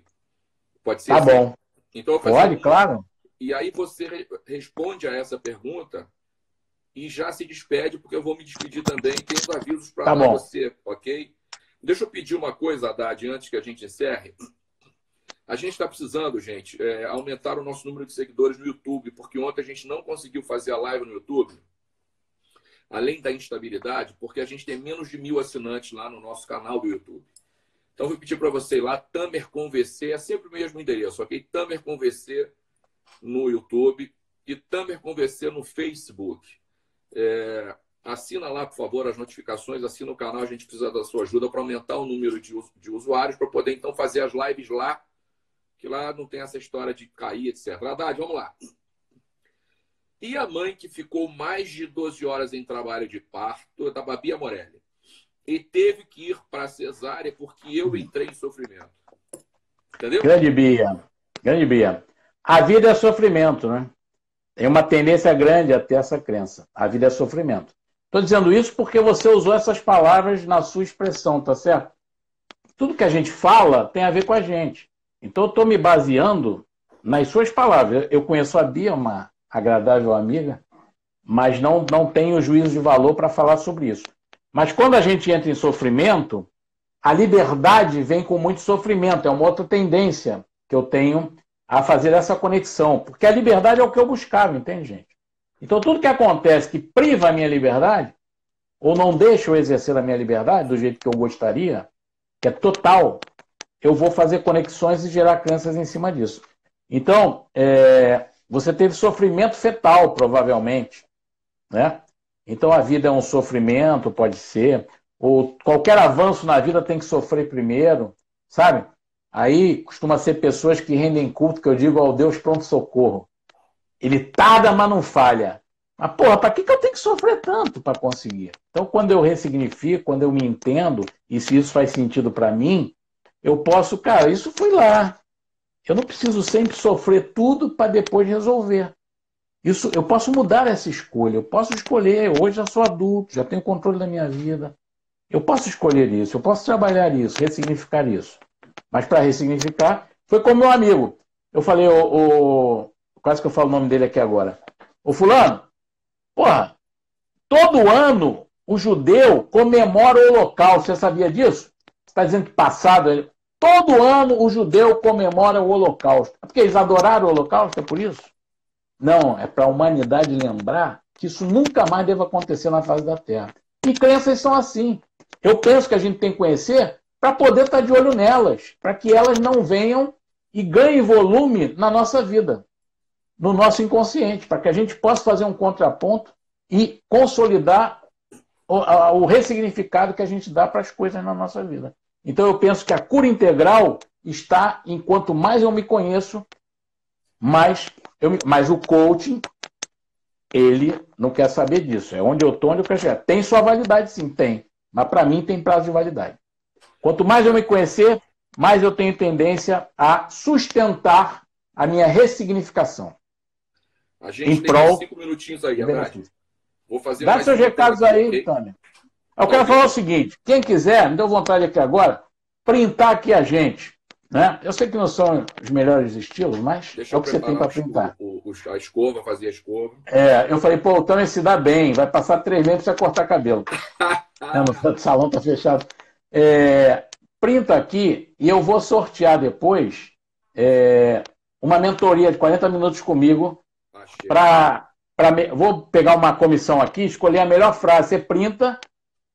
Pode ser? Tá assim? bom. Então, Pode, um... claro. E aí você responde a essa pergunta e já se despede, porque eu vou me despedir também. Tem os avisos para tá você, ok? Deixa eu pedir uma coisa, Haddad, antes que a gente encerre. A gente está precisando, gente, é, aumentar o nosso número de seguidores no YouTube, porque ontem a gente não conseguiu fazer a live no YouTube, além da instabilidade, porque a gente tem menos de mil assinantes lá no nosso canal do YouTube. Então, vou pedir para você ir lá, Tamer Conversê, é sempre o mesmo endereço, ok? Tamer Conversê no YouTube e Tamer Conversê no Facebook. É, Assina lá, por favor, as notificações, assina o canal, a gente precisa da sua ajuda para aumentar o número de, de usuários, para poder então fazer as lives lá, que lá não tem essa história de cair, etc. Haddad, vamos lá. E a mãe que ficou mais de 12 horas em trabalho de parto, da Babia Morelli, e teve que ir para a cesárea porque eu entrei em sofrimento. Entendeu? Grande Bia. Grande Bia. A vida é sofrimento, né? Tem uma tendência grande a ter essa crença. A vida é sofrimento. Estou dizendo isso porque você usou essas palavras na sua expressão, tá certo? Tudo que a gente fala tem a ver com a gente. Então eu estou me baseando nas suas palavras. Eu conheço a Bia, uma agradável amiga, mas não, não tenho juízo de valor para falar sobre isso. Mas quando a gente entra em sofrimento, a liberdade vem com muito sofrimento. É uma outra tendência que eu tenho a fazer essa conexão. Porque a liberdade é o que eu buscava, entende, gente? Então, tudo que acontece que priva a minha liberdade, ou não deixa eu exercer a minha liberdade do jeito que eu gostaria, que é total, eu vou fazer conexões e gerar crenças em cima disso. Então, é, você teve sofrimento fetal, provavelmente. Né? Então, a vida é um sofrimento, pode ser. Ou qualquer avanço na vida tem que sofrer primeiro, sabe? Aí costuma ser pessoas que rendem culto, que eu digo ao Deus pronto-socorro. Ele tarda, mas não falha. Mas, porra, para que, que eu tenho que sofrer tanto para conseguir? Então, quando eu ressignifico, quando eu me entendo, e se isso faz sentido para mim, eu posso, cara, isso foi lá. Eu não preciso sempre sofrer tudo para depois resolver. Isso, eu posso mudar essa escolha. Eu posso escolher. Hoje já sou adulto, já tenho controle da minha vida. Eu posso escolher isso, eu posso trabalhar isso, ressignificar isso. Mas para ressignificar, foi como meu amigo. Eu falei, o, o, quase que eu falo o nome dele aqui agora. O fulano, porra, todo ano o judeu comemora o holocausto. Você sabia disso? Você está dizendo que passado. Todo ano o judeu comemora o holocausto. É porque eles adoraram o holocausto, é por isso? Não, é para a humanidade lembrar que isso nunca mais deve acontecer na face da Terra. E crenças são assim. Eu penso que a gente tem que conhecer para poder estar de olho nelas, para que elas não venham e ganhem volume na nossa vida, no nosso inconsciente, para que a gente possa fazer um contraponto e consolidar o, o ressignificado que a gente dá para as coisas na nossa vida. Então eu penso que a cura integral está em quanto mais eu me conheço, mais eu o coaching ele não quer saber disso. É onde eu estou, onde eu quero chegar. Tem sua validade, sim, tem. Mas para mim tem prazo de validade. Quanto mais eu me conhecer, mais eu tenho tendência a sustentar a minha ressignificação. A gente em tem prol cinco minutinhos aí, Vou fazer Dá seus recados aí, okay? Tânia. Eu quero falar o seguinte: quem quiser, me deu vontade aqui agora, printar aqui a gente. Né? Eu sei que não são os melhores estilos, mas Deixa é o que você tem para printar. O, o, a escova, fazer a escova. É, eu falei, pô, o Tânia se dá bem, vai passar três meses para cortar cabelo. é, no salão tá fechado. É, printa aqui e eu vou sortear depois é, uma mentoria de 40 minutos comigo para. Vou pegar uma comissão aqui, escolher a melhor frase. Você printa,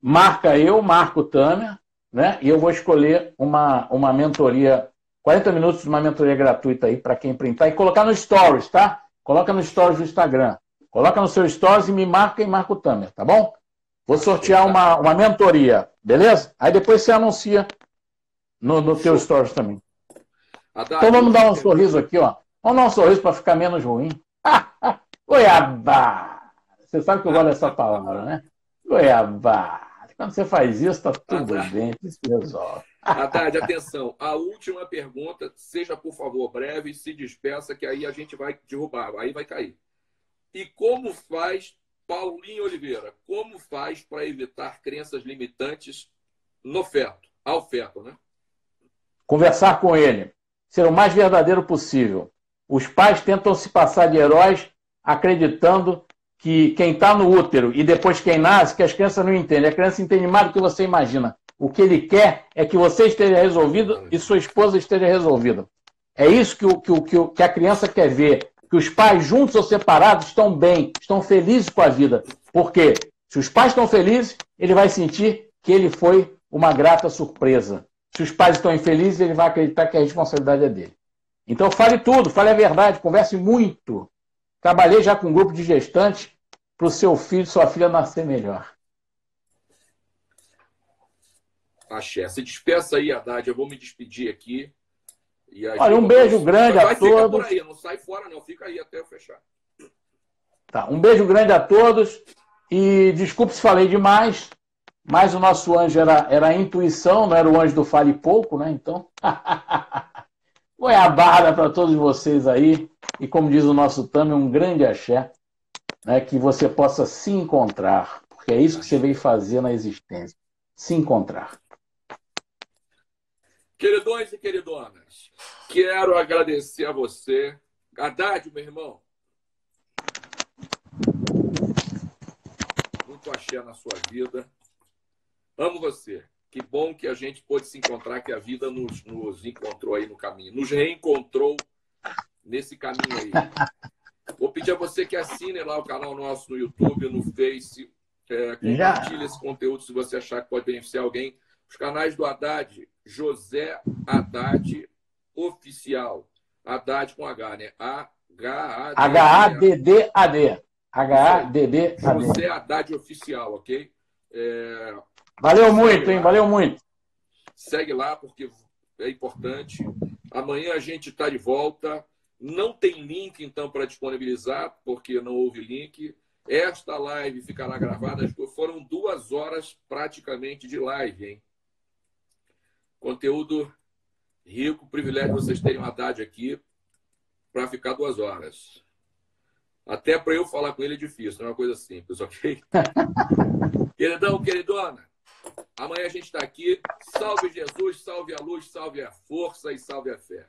marca eu, marco o Tamer, né? E eu vou escolher uma, uma mentoria, 40 minutos de uma mentoria gratuita aí para quem printar e colocar no Stories, tá? Coloca no Stories do Instagram. Coloca no seu Stories e me marca e marca o Tamer, tá bom? Vou sortear uma, uma mentoria, beleza? Aí depois você anuncia no, no teu stories também. Então vamos dar um sorriso aqui, ó. Vamos dar um sorriso para ficar menos ruim. Goiabá! Você sabe que eu gosto dessa palavra, né? Goiabá! Quando você faz isso, tá tudo bem, isso resolve. Haddad, atenção. A última pergunta, seja por favor breve, se despeça, que aí a gente vai derrubar, aí vai cair. E como faz Paulinho Oliveira, como faz para evitar crenças limitantes no feto, ao feto, né? Conversar com ele, ser o mais verdadeiro possível. Os pais tentam se passar de heróis acreditando que quem está no útero e depois quem nasce, que as crianças não entendem. A criança entende mais do que você imagina. O que ele quer é que você esteja resolvido e sua esposa esteja resolvida. É isso que, o, que, o, que a criança quer ver que os pais, juntos ou separados, estão bem, estão felizes com a vida. Porque se os pais estão felizes, ele vai sentir que ele foi uma grata surpresa. Se os pais estão infelizes, ele vai acreditar que a responsabilidade é dele. Então fale tudo, fale a verdade, converse muito. Trabalhei já com um grupo de gestantes para o seu filho, sua filha nascer melhor. Axé. Se despeça aí, Haddad. Eu vou me despedir aqui. Olha, um beijo grande a todos. Aí, não sai fora, não. Fica aí até eu fechar. Tá, um beijo grande a todos. E desculpe se falei demais, mas o nosso anjo era, era a intuição, não era o anjo do fale pouco, né? Então, barra para todos vocês aí. E como diz o nosso Tami, um grande axé, né? que você possa se encontrar, porque é isso que você veio fazer na existência, se encontrar. Queridões e queridonas, quero agradecer a você. Haddad, meu irmão. Muito axé na sua vida. Amo você. Que bom que a gente pôde se encontrar, que a vida nos, nos encontrou aí no caminho. Nos reencontrou nesse caminho aí. Vou pedir a você que assine lá o canal nosso no YouTube, no Face. É, compartilhe esse conteúdo se você achar que pode beneficiar alguém. Os canais do Haddad, José Haddad Oficial. Haddad com H, né? H-A-D-D-A-D. H-A-D-D-A-D. José Haddad Oficial, ok? É... Valeu muito, hein? Valeu muito. Segue lá, porque é importante. Amanhã a gente está de volta. Não tem link, então, para disponibilizar, porque não houve link. Esta live ficará gravada. Foram duas horas praticamente de live, hein? Conteúdo rico, privilégio vocês terem uma Haddad aqui para ficar duas horas. Até para eu falar com ele é difícil, não é uma coisa simples, ok? Queridão, queridona, amanhã a gente está aqui. Salve Jesus, salve a luz, salve a força e salve a fé.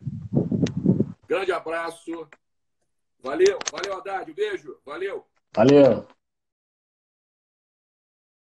Grande abraço. Valeu, valeu, Haddad. Um beijo. Valeu. Valeu.